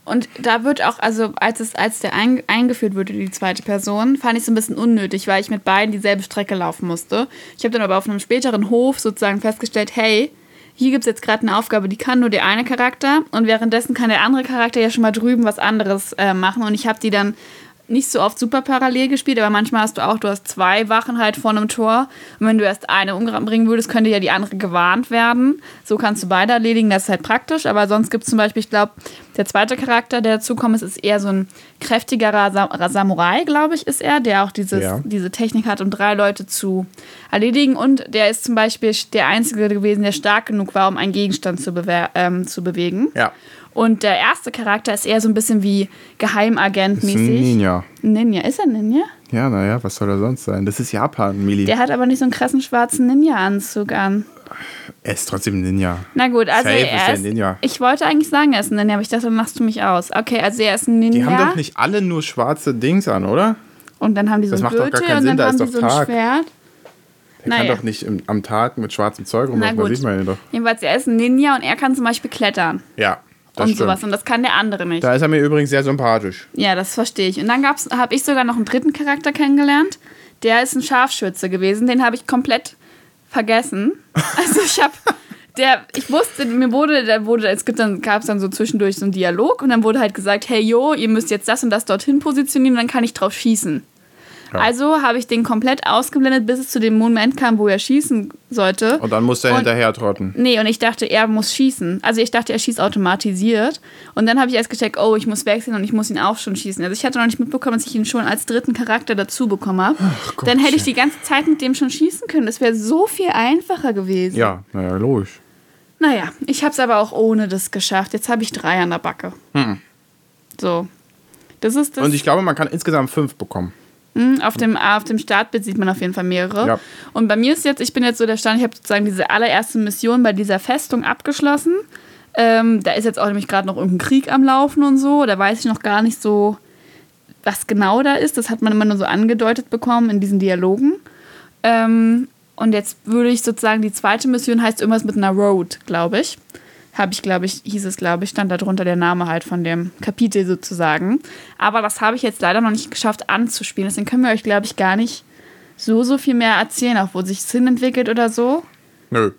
Und da wird auch, also als, es, als der ein, eingeführt wurde, die zweite Person, fand ich es ein bisschen unnötig, weil ich mit beiden dieselbe Strecke laufen musste. Ich habe dann aber auf einem späteren Hof sozusagen festgestellt, hey, hier gibt es jetzt gerade eine Aufgabe, die kann nur der eine Charakter und währenddessen kann der andere Charakter ja schon mal drüben was anderes äh, machen und ich habe die dann nicht so oft super parallel gespielt, aber manchmal hast du auch, du hast zwei Wachen halt vor einem Tor und wenn du erst eine umbringen würdest, könnte ja die andere gewarnt werden. So kannst du beide erledigen, das ist halt praktisch, aber sonst gibt es zum Beispiel, ich glaube, der zweite Charakter, der dazukommt, ist, ist eher so ein kräftigerer Sa Samurai, glaube ich, ist er, der auch dieses, Ja. diese Technik hat, um drei Leute zu erledigen und der ist zum Beispiel der Einzige gewesen, der stark genug war, um einen Gegenstand zu, ähm, zu bewegen. Ja. Und der erste Charakter ist eher so ein bisschen wie Geheimagent Das ist ein Ninja. Ninja. Ist er ein Ninja? Ja, naja, was soll er sonst sein? Das ist Japan, Mili. Der hat aber nicht so einen krassen schwarzen Ninja-Anzug an. Er ist trotzdem ein Ninja. Na gut, also Safe ist er der ist. Ninja. Ich wollte eigentlich sagen, er ist ein Ninja, aber ich dachte, dann machst du mich aus. Okay, also er ist ein Ninja. Die haben doch nicht alle nur schwarze Dings an, oder? Und dann haben die so Das gar Gürtel und Sinn, dann da haben ist die so ein Tag. Schwert. Der Naja. kann doch nicht im, am Tag mit schwarzem Zeug rumlaufen, das sieht man ja doch. Jedenfalls, er ist ein Ninja und er kann zum Beispiel klettern Ja, das und stimmt. sowas. Und das kann der andere nicht. Da ist er mir übrigens sehr sympathisch. Ja, das verstehe ich. Und dann habe ich sogar noch einen dritten Charakter kennengelernt. Der ist ein Scharfschütze gewesen. Den habe ich komplett vergessen. Also ich habe, der, ich wusste, mir wurde, da wurde, es gibt dann, gab es dann so zwischendurch so einen Dialog und dann wurde halt gesagt, hey yo, ihr müsst jetzt das und das dorthin positionieren dann kann ich drauf schießen. Also habe ich den komplett ausgeblendet, bis es zu dem Moment kam, wo er schießen sollte. Und dann musste er Und- hinterher trotten. Nee, und ich dachte, er muss schießen. Also ich dachte, er schießt automatisiert. Und dann habe ich erst gecheckt, oh, ich muss wechseln und ich muss ihn auch schon schießen. Also ich hatte noch nicht mitbekommen, dass ich ihn schon als dritten Charakter dazu bekommen habe. Dann hätte ich die ganze Zeit mit dem schon schießen können. Das wäre so viel einfacher gewesen. Ja, naja, logisch. Naja, ich habe es aber auch ohne das geschafft. Jetzt habe ich drei an der Backe. So. Das ist das. Und ich glaube, man kann insgesamt fünf bekommen. Hm, Auf dem, auf dem Startbild sieht man auf jeden Fall mehrere. Ja. Und bei mir ist jetzt, ich bin jetzt so der Stand, ich habe sozusagen diese allererste Mission bei dieser Festung abgeschlossen. Ähm, da ist jetzt auch nämlich gerade noch irgendein Krieg am Laufen und so. Da weiß ich noch gar nicht so, was genau da ist. Das hat man immer nur so angedeutet bekommen in diesen Dialogen. Ähm, und jetzt würde ich sozusagen, die zweite Mission heißt irgendwas mit einer Road, glaube ich. Habe ich, glaube ich, hieß es, glaube ich, stand da drunter der Name halt von dem Kapitel sozusagen. Aber das habe ich jetzt leider noch nicht geschafft anzuspielen. Deswegen können wir euch, glaube ich, gar nicht so, so viel mehr erzählen, auch wo sich Sinn entwickelt oder so. Nö.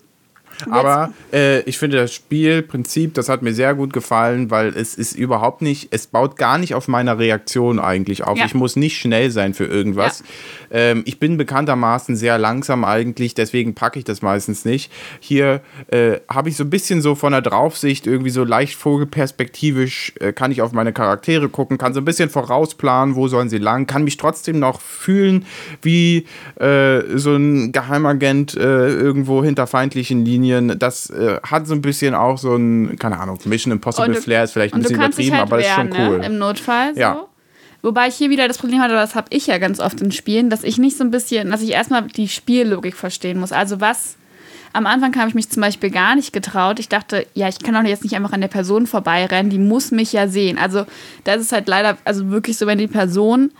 Aber äh, ich finde das Spielprinzip, das hat mir sehr gut gefallen, weil es ist überhaupt nicht, es baut gar nicht auf meiner Reaktion eigentlich auf. Ja. Ich muss nicht schnell sein für irgendwas. Ähm, ich bin bekanntermaßen sehr langsam eigentlich, deswegen packe ich das meistens nicht. Hier äh, habe ich so ein bisschen so von der Draufsicht, irgendwie so leicht vogelperspektivisch, äh, kann ich auf meine Charaktere gucken, kann so ein bisschen vorausplanen, wo sollen sie lang, kann mich trotzdem noch fühlen wie äh, so ein Geheimagent äh, irgendwo hinter feindlichen Linien. Das äh, hat so ein bisschen auch so ein, keine Ahnung, Mission Impossible du- Flair ist vielleicht ein bisschen übertrieben, halt aber das ist schon wehren, cool. ne? im Notfall. So. Ja. Wobei ich hier wieder das Problem hatte, das habe ich ja ganz oft in Spielen, dass ich nicht so ein bisschen, dass ich erstmal die Spiellogik verstehen muss. Also was, am Anfang habe ich mich zum Beispiel gar nicht getraut. Ich dachte, ja, ich kann doch jetzt nicht einfach an der Person vorbeirennen, die muss mich ja sehen. Also da ist es halt leider, also wirklich so, wenn die Person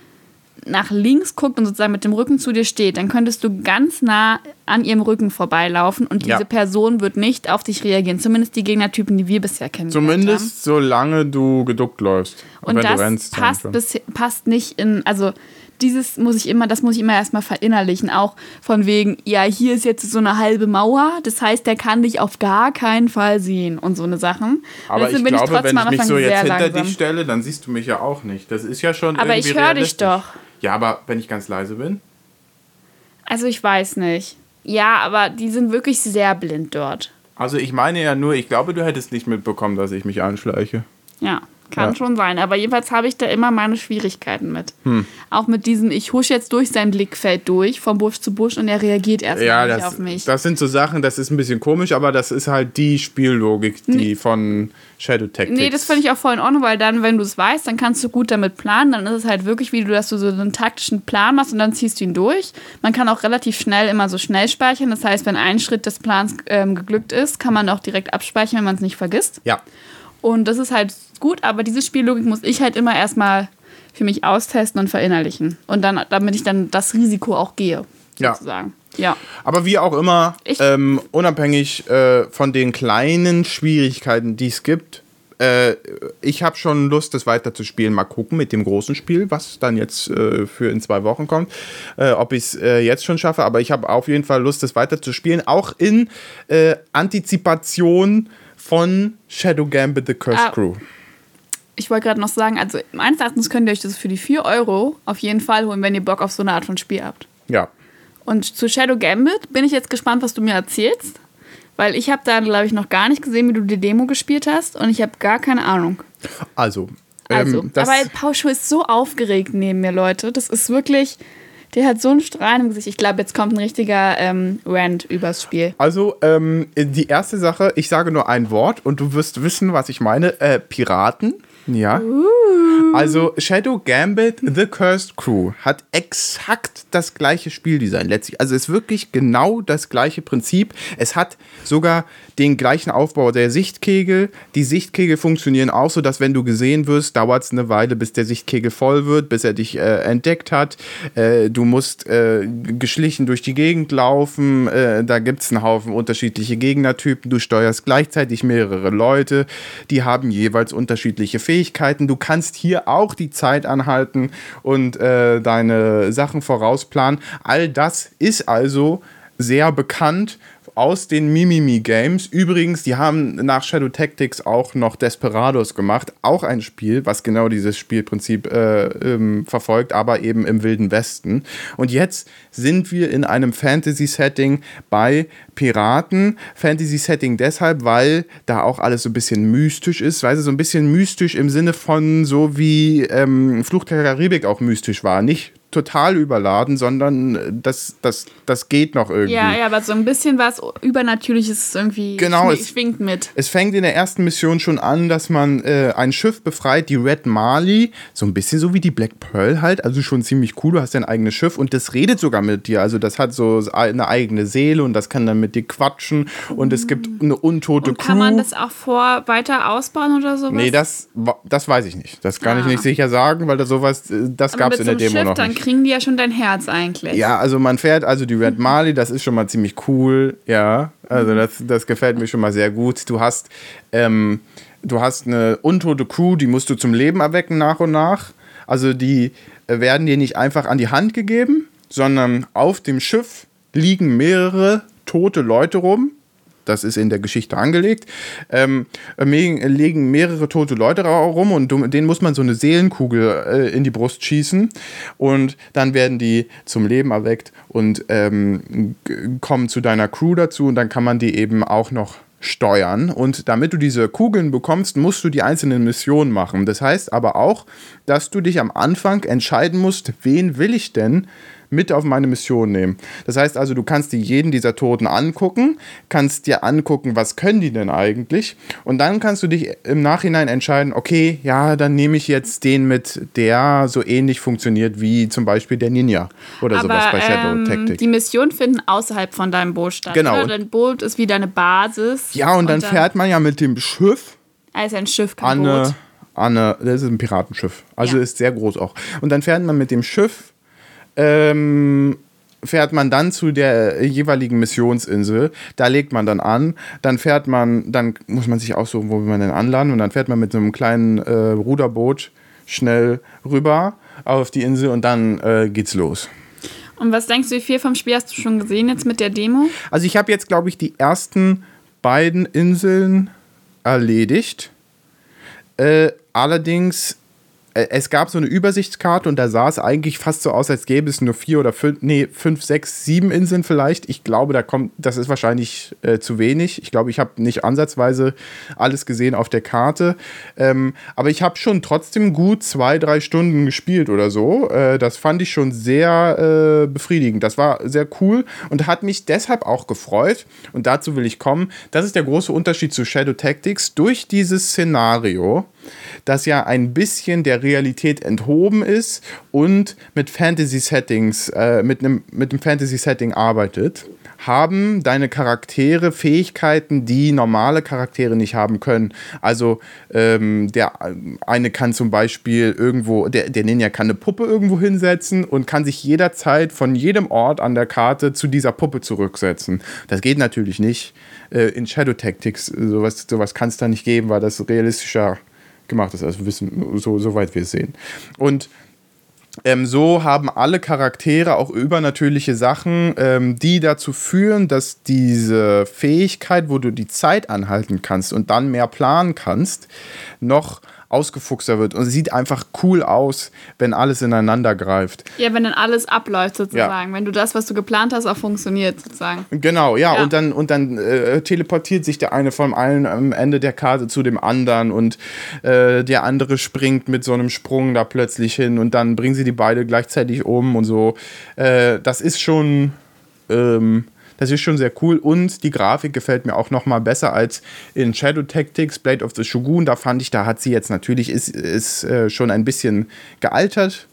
nach links guckt und sozusagen mit dem Rücken zu dir steht, dann könntest du ganz nah an ihrem Rücken vorbeilaufen und diese Ja. Person wird nicht auf dich reagieren. Zumindest die Gegnertypen, die wir bisher haben. Zumindest solange du geduckt läufst. Und wenn das du rennst, passt, bis, passt nicht in, also dieses muss ich immer, das muss ich immer erstmal verinnerlichen, auch von wegen, ja, hier ist jetzt so eine halbe Mauer, das heißt, der kann dich auf gar keinen Fall sehen und so eine Sachen. Aber ich bin glaube, wenn am ich mich so jetzt hinter langsam. dich stelle, dann siehst du mich ja auch nicht. Das ist ja schon Aber ich höre dich doch. Ja, aber wenn ich ganz leise bin? Also ich weiß nicht. Ja, aber die sind wirklich sehr blind dort. Also ich meine ja nur, ich glaube, du hättest nicht mitbekommen, dass ich mich anschleiche. Ja, kann Ja. schon sein. Aber jedenfalls habe ich da immer meine Schwierigkeiten mit. Hm. Auch mit diesem, ich husche jetzt durch sein Blickfeld durch, von Busch zu Busch und er reagiert erstmal Ja, nicht das, auf mich. das sind so Sachen, das ist ein bisschen komisch, aber das ist halt die Spiellogik, die von Shadow Tactics. Nee, das finde ich auch voll in Ordnung, weil dann, wenn du es weißt, dann kannst du gut damit planen. Dann ist es halt wirklich, wie du, dass du so einen taktischen Plan machst und dann ziehst du ihn durch. Man kann auch relativ schnell immer so schnell speichern. Das heißt, wenn ein Schritt des Plans ähm, geglückt ist, kann man auch direkt abspeichern, wenn man es nicht vergisst. Ja, Und das ist halt gut, aber diese Spiellogik muss ich halt immer erstmal für mich austesten und verinnerlichen. Und dann, damit ich dann das Risiko auch gehe, Ja. sozusagen. Ja. aber wie auch immer, ähm, unabhängig äh, von den kleinen Schwierigkeiten, die es gibt, äh, ich habe schon Lust, das weiterzuspielen. Mal gucken mit dem großen Spiel, was dann jetzt äh, für in zwei Wochen kommt, äh, ob ich es äh, jetzt schon schaffe. Aber ich habe auf jeden Fall Lust, das weiterzuspielen, auch in äh, Antizipation von Shadow Gambit The Cursed Ah. Crew. Ich wollte gerade noch sagen, also meines Erachtens könnt ihr euch das für die 4 Euro auf jeden Fall holen, wenn ihr Bock auf so eine Art von Spiel habt. Ja. Und zu Shadow Gambit bin ich jetzt gespannt, was du mir erzählst. Weil ich habe da, glaube ich, noch gar nicht gesehen, wie du die Demo gespielt hast. Und ich habe gar keine Ahnung. Also, Also, ähm, das, aber Paul Schuh ist so aufgeregt neben mir, Leute. Das ist wirklich, der hat so einen Strahlen im Gesicht. Ich glaube, jetzt kommt ein richtiger ähm, Rant übers Spiel. Also, ähm, die erste Sache, ich sage nur ein Wort und du wirst wissen, was ich meine. Äh, Piraten. Ja. Also, Shadow Gambit The Cursed Crew hat exakt das gleiche Spieldesign letztlich. Also, es ist wirklich genau das gleiche Prinzip. Es hat sogar den gleichen Aufbau der Sichtkegel. Die Sichtkegel funktionieren auch so, dass wenn du gesehen wirst, dauert es eine Weile, bis der Sichtkegel voll wird, bis er dich äh, entdeckt hat. Äh, du musst äh, geschlichen durch die Gegend laufen. Äh, da gibt es einen Haufen unterschiedliche Gegnertypen. Du steuerst gleichzeitig mehrere Leute. Die haben jeweils unterschiedliche Fähigkeiten. Du kannst hier auch die Zeit anhalten und äh, deine Sachen vorausplanen. All das ist also sehr bekannt aus den Mimimi Games. Übrigens, die haben nach Shadow Tactics auch noch Desperados gemacht. Auch ein Spiel, was genau dieses Spielprinzip äh, ähm, verfolgt, aber eben im Wilden Westen. Und jetzt sind wir in einem Fantasy-Setting bei Piraten. Fantasy-Setting deshalb, weil da auch alles so ein bisschen mystisch ist. Weil es so ein bisschen mystisch im Sinne von so wie ähm, Fluch der Karibik auch mystisch war. Nicht total überladen, sondern das, das, das geht noch irgendwie. Ja, ja, aber so ein bisschen was Übernatürliches irgendwie genau, es, schwingt mit. Es fängt in der ersten Mission schon an, dass man äh, ein Schiff befreit, die Red Marley, so ein bisschen so wie die Black Pearl halt, also schon ziemlich cool, du hast dein eigenes Schiff und das redet sogar mit dir, also das hat so eine eigene Seele und das kann dann mit dir quatschen und es gibt eine untote und Crew. Kann man das auch vor weiter ausbauen oder sowas? Nee, das, das weiß ich nicht. Das kann ah. ich nicht sicher sagen, weil da sowas, äh, das gab es in der Demo Schiff, noch nicht kriegen die ja schon dein Herz eigentlich. Ja, also man fährt also die Red Marley, das ist schon mal ziemlich cool, ja. Also das, das gefällt mir schon mal sehr gut. Du hast, ähm, du hast eine untote Crew, die musst du zum Leben erwecken nach und nach. Also die werden dir nicht einfach an die Hand gegeben, sondern auf dem Schiff liegen mehrere tote Leute rum das ist in der Geschichte angelegt, ähm, legen mehrere tote Leute rum und denen muss man so eine Seelenkugel äh, in die Brust schießen und dann werden die zum Leben erweckt und ähm, kommen zu deiner Crew dazu und dann kann man die eben auch noch steuern. Und damit du diese Kugeln bekommst, musst du die einzelnen Missionen machen. Das heißt aber auch, dass du dich am Anfang entscheiden musst, wen will ich denn mit auf meine Mission nehmen. Das heißt also, du kannst dir jeden dieser Toten angucken, kannst dir angucken, was können die denn eigentlich und dann kannst du dich im Nachhinein entscheiden, okay, ja, dann nehme ich jetzt den mit, der so ähnlich funktioniert wie zum Beispiel der Ninja oder Aber, sowas bei Shadow ähm, Tactics. Die Missionen finden außerhalb von deinem Boot statt. Genau. Oder? Dein Boot ist wie deine Basis. Ja, und, und dann, dann, fährt man ja mit dem Schiff. Also ein Schiff, kein Boot. Eine, das ist ein Piratenschiff. Also ja. ist sehr groß auch. Und dann fährt man mit dem Schiff ähm, fährt man dann zu der jeweiligen Missionsinsel. Da legt man dann an. Dann fährt man, dann muss man sich aussuchen, wo will man denn anladen. Und dann fährt man mit so einem kleinen äh, Ruderboot schnell rüber auf die Insel und dann äh, geht's los. Und was denkst du, wie viel vom Spiel hast du schon gesehen jetzt mit der Demo? Also ich habe jetzt, glaube ich, die ersten beiden Inseln erledigt. Äh, allerdings äh, es gab so eine Übersichtskarte und da sah es eigentlich fast so aus, als gäbe es nur vier oder fünf, nee, fünf, sechs, sieben Inseln vielleicht. Ich glaube, da kommt, das ist wahrscheinlich äh, zu wenig. Ich glaube, ich habe nicht ansatzweise alles gesehen auf der Karte. Ähm, aber ich habe schon trotzdem gut zwei, drei Stunden gespielt oder so. Äh, das fand ich schon sehr äh, befriedigend. Das war sehr cool und hat mich deshalb auch gefreut. Und dazu will ich kommen. Das ist der große Unterschied zu Shadow Tactics. Durch dieses Szenario das ja ein bisschen der Realität enthoben ist und mit Fantasy-Settings, äh, mit einem mit einem Fantasy-Setting arbeitet, haben deine Charaktere Fähigkeiten, die normale Charaktere nicht haben können. Also ähm, der eine kann zum Beispiel irgendwo, der, der Ninja kann eine Puppe irgendwo hinsetzen und kann sich jederzeit von jedem Ort an der Karte zu dieser Puppe zurücksetzen. Das geht natürlich nicht äh, in Shadow Tactics. Sowas, sowas kann es da nicht geben, weil das realistischer gemacht ist. Also wissen, so, soweit wir es sehen. Und ähm, so haben alle Charaktere auch übernatürliche Sachen, ähm, die dazu führen, dass diese Fähigkeit, wo du die Zeit anhalten kannst und dann mehr planen kannst, noch ausgefuchster wird und sieht einfach cool aus, wenn alles ineinander greift. Ja, wenn dann alles abläuft sozusagen, ja. wenn du das, was du geplant hast, auch funktioniert sozusagen. Genau, ja, ja. und dann, und dann äh, teleportiert sich der eine von allen am Ende der Karte zu dem anderen und äh, der andere springt mit so einem Sprung da plötzlich hin und dann bringen sie die beide gleichzeitig um und so. Äh, das ist schon ähm, das ist schon sehr cool und die Grafik gefällt mir auch noch mal besser als in Shadow Tactics Blade of the Shogun. Da fand ich, da hat sie jetzt natürlich ist, ist äh, schon ein bisschen gealtert.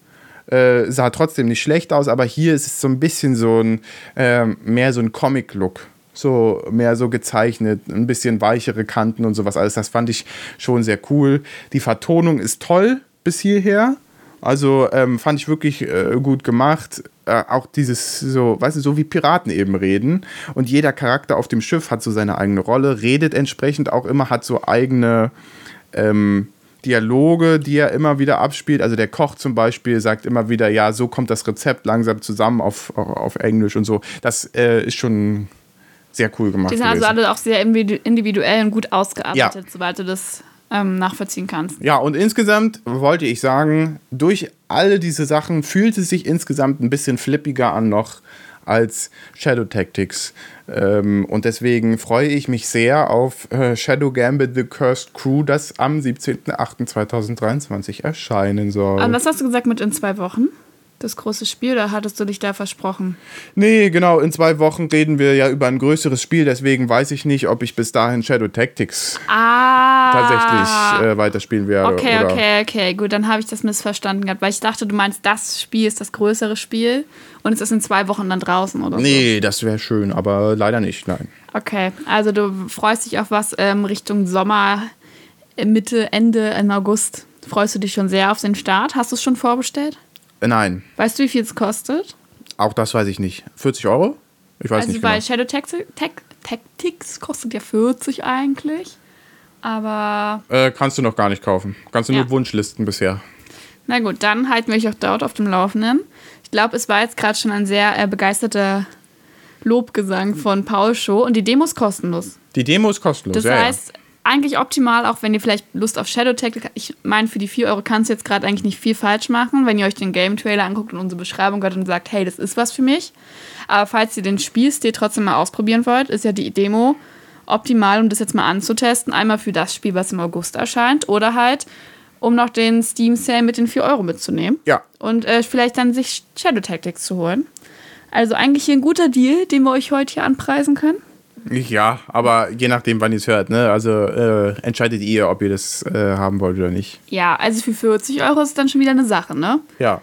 Äh, sah trotzdem nicht schlecht aus, aber hier ist es so ein bisschen so ein äh, mehr so ein Comic-Look so mehr so gezeichnet, ein bisschen weichere Kanten und sowas alles. Das fand ich schon sehr cool. Die Vertonung ist toll bis hierher. Also ähm, fand ich wirklich äh, gut gemacht. Äh, auch dieses so, weißt du, so wie Piraten eben reden. Und jeder Charakter auf dem Schiff hat so seine eigene Rolle, redet entsprechend auch immer, hat so eigene ähm, Dialoge, die er immer wieder abspielt. Also der Koch zum Beispiel sagt immer wieder, ja, so kommt das Rezept langsam zusammen auf, auf Englisch und so. Das äh, ist schon sehr cool gemacht. Die sind also alle auch sehr individu- individuell und gut ausgearbeitet, soweit du das ähm, nachvollziehen kannst. Ja, und insgesamt wollte ich sagen, durch alle diese Sachen fühlt es sich insgesamt ein bisschen flippiger an noch als Shadow Tactics. Ähm, und deswegen freue ich mich sehr auf äh, Shadow Gambit The Cursed Crew, das am 17.08.2023 erscheinen soll. Und was hast du gesagt mit in zwei Wochen? Das große Spiel, oder hattest du dich da versprochen? Nee, genau, in zwei Wochen reden wir ja über ein größeres Spiel, deswegen weiß ich nicht, ob ich bis dahin Shadow Tactics Ah. tatsächlich äh, weiterspielen werde. Okay, okay, okay, gut, dann habe ich das missverstanden gehabt, weil ich dachte, du meinst, das Spiel ist das größere Spiel und es ist in zwei Wochen dann draußen oder so. Nee, das wäre schön, aber leider nicht, nein. Okay, also du freust dich auf was ähm, Richtung Sommer, äh, Mitte, Ende im August. Freust du dich schon sehr auf den Start? Hast du es schon vorbestellt? Äh, nein, Weißt du, wie viel es kostet? auch das weiß ich nicht. 40 Euro? Ich weiß also nicht bei genau. Shadow Taxi- Tac- Tactics kostet ja 40 eigentlich. Aber Äh, kannst du noch gar nicht kaufen. Kannst du Ja. nur Wunschlisten bisher. na gut, dann halten wir euch auch dort auf dem Laufenden. Ich glaube, es war jetzt gerade schon ein sehr äh, begeisterter Lobgesang von Paul Show und die Demo ist kostenlos. Die Demo ist kostenlos. Das ja, heißt, eigentlich optimal, auch wenn ihr vielleicht Lust auf Shadow Tactics Ich meine, für die 4 Euro kannst du jetzt gerade eigentlich nicht viel falsch machen, wenn ihr euch den Game-Trailer anguckt und unsere Beschreibung hört und sagt, hey, das ist was für mich. Aber falls ihr den Spielstil trotzdem mal ausprobieren wollt, ist ja die Demo optimal, um das jetzt mal anzutesten. Einmal für das Spiel, was im August erscheint, oder halt, um noch den Steam Sale mit den 4 Euro mitzunehmen. Ja. Und äh, vielleicht dann sich Shadow Tactics zu holen. Also eigentlich hier ein guter Deal, den wir euch heute hier anpreisen können. Ja, aber je nachdem, wann ihr es hört. Ne? Also äh, entscheidet ihr, ob ihr das äh, haben wollt oder nicht. Ja, also für 40 Euro ist dann schon wieder eine Sache, ne? Ja.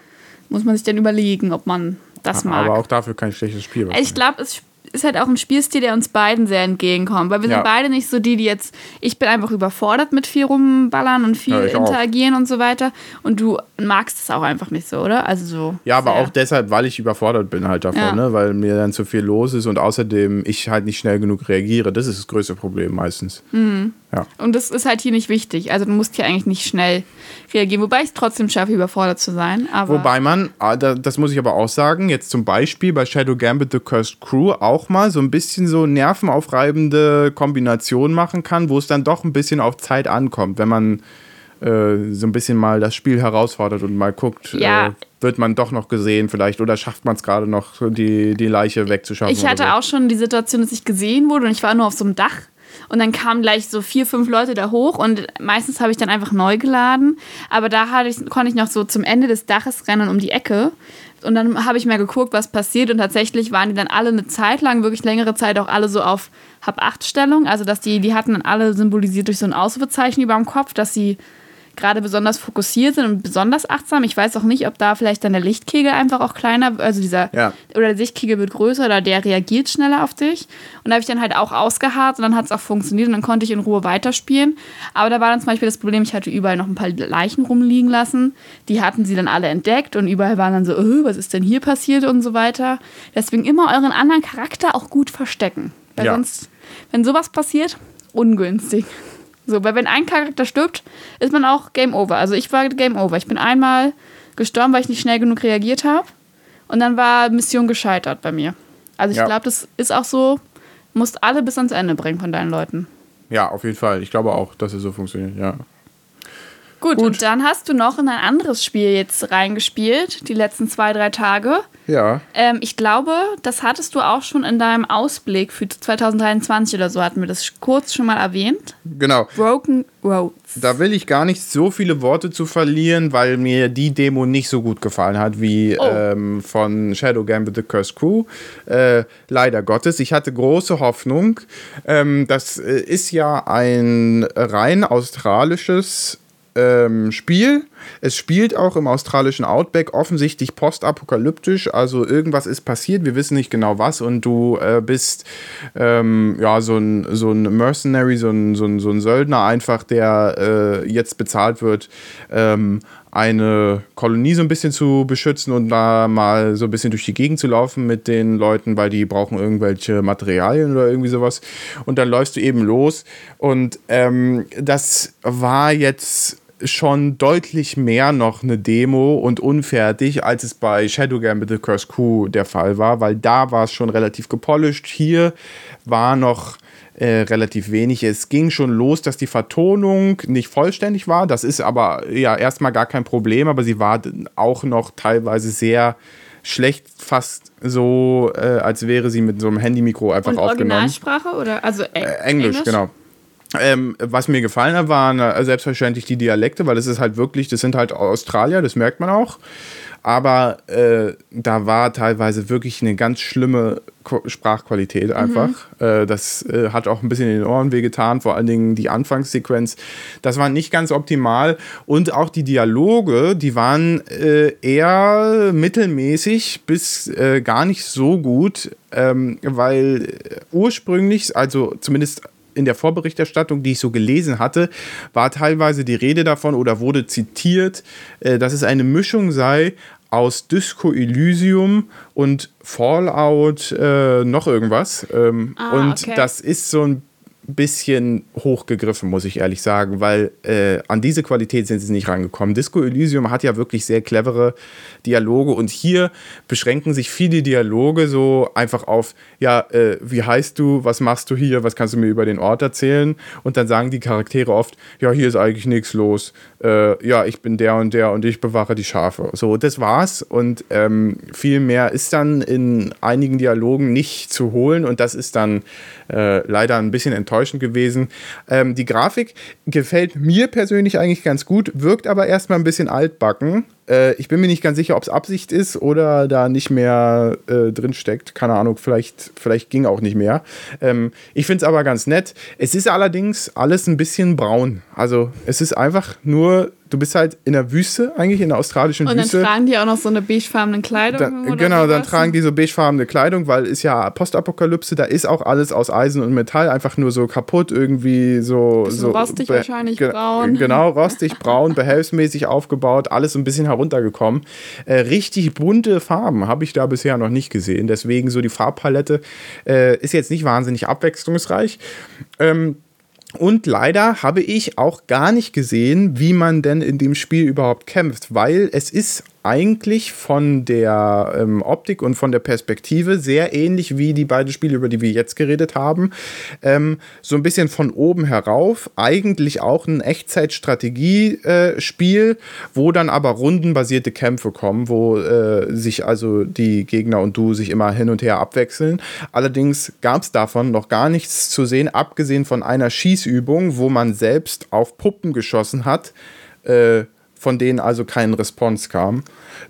Muss man sich dann überlegen, ob man das mag. Aber auch dafür kein schlechtes Spiel. Ich glaube, es ist halt auch ein Spielstil, der uns beiden sehr entgegenkommt, weil wir Ja. sind beide nicht so die, die jetzt, ich bin einfach überfordert mit viel rumballern und viel Ja, ich auch. interagieren und so weiter und du magst es auch einfach nicht so, oder? Also so. Ja, aber sehr. auch deshalb, weil ich überfordert bin halt davon, Ja. ne? weil mir dann zu viel los ist und außerdem ich halt nicht schnell genug reagiere. Das ist das größte Problem meistens. Mhm. Ja. Und das ist halt hier nicht wichtig. Also du musst hier eigentlich nicht schnell reagieren, wobei ich es trotzdem schaffe, überfordert zu sein. Aber Wobei man, ah, da- das muss ich aber auch sagen, jetzt zum Beispiel bei Shadow Gambit The Cursed Crew auch mal so ein bisschen so nervenaufreibende Kombination machen kann, wo es dann doch ein bisschen auf Zeit ankommt, wenn man äh, so ein bisschen mal das Spiel herausfordert und mal guckt, Ja. äh, wird man doch noch gesehen vielleicht oder schafft man es gerade noch, die, die Leiche wegzuschaffen. Ich hatte so. auch schon die Situation, dass ich gesehen wurde und ich war nur auf so einem Dach. Und dann kamen gleich so vier, fünf Leute da hoch und meistens habe ich dann einfach neu geladen. Aber da hatte ich, konnte ich noch so zum Ende des Daches rennen um die Ecke. Und dann habe ich mal geguckt, was passiert. Und tatsächlich waren die dann alle eine Zeit lang, wirklich längere Zeit, auch alle so auf Hab-8-Stellung. Also, dass die, die hatten dann alle symbolisiert durch so ein Ausrufezeichen über dem Kopf, dass sie gerade besonders fokussiert sind und besonders achtsam. Ich weiß auch nicht, ob da vielleicht dann der Lichtkegel einfach auch kleiner, also dieser, Ja. oder der Sichtkegel wird größer oder der reagiert schneller auf dich. Und da habe ich dann halt auch ausgeharrt und dann hat es auch funktioniert und dann konnte ich in Ruhe weiterspielen. Aber da war dann zum Beispiel das Problem, ich hatte überall noch ein paar Leichen rumliegen lassen. Die hatten sie dann alle entdeckt und überall waren dann so, "Äh, was ist denn hier passiert und so weiter. Deswegen immer euren anderen Charakter auch gut verstecken. Weil Ja. sonst, wenn sowas passiert, ungünstig. So, weil wenn ein Charakter stirbt, ist man auch Game Over. Also ich war Game Over. Ich bin einmal gestorben, weil ich nicht schnell genug reagiert habe. Und dann war Mission gescheitert bei mir. Also ich Ja. glaube, das ist auch so, musst alle bis ans Ende bringen von deinen Leuten. Ja, auf jeden Fall. Ich glaube auch, dass es so funktioniert, ja. Gut, Gut. und dann hast du noch in ein anderes Spiel jetzt reingespielt, die letzten zwei, drei Tage. Ja. Ähm, ich glaube, das hattest du auch schon in deinem Ausblick für 2023 oder so, hatten wir das kurz schon mal erwähnt. Genau. Broken Roads. Da will ich gar nicht so viele Worte zu verlieren, weil mir die Demo nicht so gut gefallen hat wie Oh. ähm, von Shadow Gambit The Cursed Crew. Äh, leider Gottes. Ich hatte große Hoffnung. Ähm, das äh, ist ja ein rein australisches ähm, Spiel. Es spielt auch im australischen Outback, offensichtlich postapokalyptisch. Also irgendwas ist passiert, wir wissen nicht genau was. Und du äh, bist ähm, ja so ein, so ein Mercenary, so ein, so, ein, so ein Söldner einfach, der äh, jetzt bezahlt wird, ähm, eine Kolonie so ein bisschen zu beschützen und da mal so ein bisschen durch die Gegend zu laufen mit den Leuten, weil die brauchen irgendwelche Materialien oder irgendwie sowas. Und dann läufst du eben los. Und ähm, das war jetzt schon deutlich mehr noch eine Demo und unfertig, als es bei Shadow Gambit The Curse Crew der Fall war, weil da war es schon relativ gepolished. Hier war noch äh, relativ wenig. Es ging schon los, dass die Vertonung nicht vollständig war. Das ist aber ja erstmal gar kein Problem, aber sie war auch noch teilweise sehr schlecht, fast so, äh, als wäre sie mit so einem Handymikro einfach Und aufgenommen. Originalsprache oder also Eng Äh, Englisch, genau. Ähm, was mir gefallen hat, waren äh, selbstverständlich die Dialekte, weil es ist halt wirklich, das sind halt Australier, das merkt man auch. Aber äh, da war teilweise wirklich eine ganz schlimme Ko Sprachqualität einfach. Äh, das äh, hat auch ein bisschen in den Ohren wehgetan, vor allen Dingen die Anfangssequenz. Das war nicht ganz optimal. Und auch die Dialoge, die waren äh, eher mittelmäßig bis äh, gar nicht so gut, ähm, weil ursprünglich, also zumindest in der Vorberichterstattung, die ich so gelesen hatte, war teilweise die Rede davon oder wurde zitiert, äh, dass es eine Mischung sei aus Disco Elysium und Fallout äh, noch irgendwas. Ähm, Ah, und okay. das ist so ein bisschen hochgegriffen, muss ich ehrlich sagen, weil äh, an diese Qualität sind sie nicht rangekommen. Disco Elysium hat ja wirklich sehr clevere Dialoge und hier beschränken sich viele Dialoge so einfach auf, ja, äh, wie heißt du, was machst du hier, was kannst du mir über den Ort erzählen? Und dann sagen die Charaktere oft, ja, hier ist eigentlich nichts los, äh, ja, ich bin der und der und ich bewache die Schafe. So, das war's und ähm, viel mehr ist dann in einigen Dialogen nicht zu holen und das ist dann äh, leider ein bisschen enttäuschend gewesen. Ähm, die Grafik gefällt mir persönlich eigentlich ganz gut, wirkt aber erstmal ein bisschen altbacken. Äh, ich bin mir nicht ganz sicher, ob es Absicht ist oder da nicht mehr äh, drin steckt. Keine Ahnung, vielleicht, vielleicht ging auch nicht mehr. Ähm, ich finde es aber ganz nett. Es ist allerdings alles ein bisschen braun. Also es ist einfach nur, du bist halt in der Wüste, eigentlich in der australischen Und dann Wüste. tragen die auch noch so eine beigefarbene Kleidung. Dann, oder genau, dann tragen die so beigefarbene Kleidung, weil ist ja Postapokalypse, da ist auch alles aus Eisen und Metall einfach nur so kaputt, irgendwie so. So rostig wahrscheinlich, braun. Genau, rostig, braun, behelfsmäßig aufgebaut, alles so ein bisschen heruntergekommen. Äh, richtig bunte Farben habe ich da bisher noch nicht gesehen, deswegen so die Farbpalette äh, ist jetzt nicht wahnsinnig abwechslungsreich. Ähm, und leider habe ich auch gar nicht gesehen, wie man denn in dem Spiel überhaupt kämpft, weil es ist eigentlich von der ähm, Optik und von der Perspektive sehr ähnlich wie die beiden Spiele, über die wir jetzt geredet haben. Ähm, so ein bisschen von oben herauf, eigentlich auch ein Echtzeit-Strategie-Spiel, wo dann aber rundenbasierte Kämpfe kommen, wo äh, sich also die Gegner und du sich immer hin und her abwechseln. Allerdings gab es davon noch gar nichts zu sehen, abgesehen von einer Schießübung, wo man selbst auf Puppen geschossen hat, äh, von denen also kein Response kam.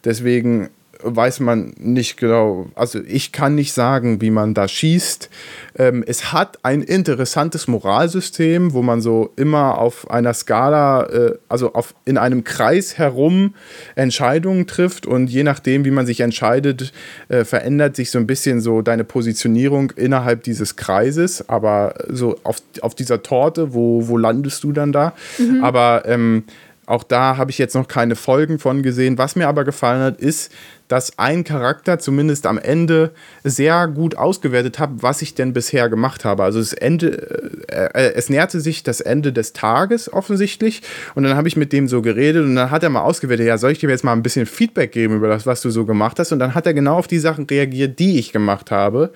Deswegen weiß man nicht genau, also ich kann nicht sagen, wie man da schießt. Ähm, es hat ein interessantes Moralsystem, wo man so immer auf einer Skala, äh, also auf, in einem Kreis herum Entscheidungen trifft und je nachdem, wie man sich entscheidet, äh, verändert sich so ein bisschen so deine Positionierung innerhalb dieses Kreises, aber so auf, auf dieser Torte, wo, wo landest du dann da? Aber ähm, auch da habe ich jetzt noch keine Folgen von gesehen. Was mir aber gefallen hat, ist, dass ein Charakter zumindest am Ende sehr gut ausgewertet hat, was ich denn bisher gemacht habe. Also das Ende, äh, äh, es näherte sich das Ende des Tages offensichtlich und dann habe ich mit dem so geredet und dann hat er mal ausgewertet, ja, soll ich dir jetzt mal ein bisschen Feedback geben über das, was du so gemacht hast? Und dann hat er genau auf die Sachen reagiert, die ich gemacht habe,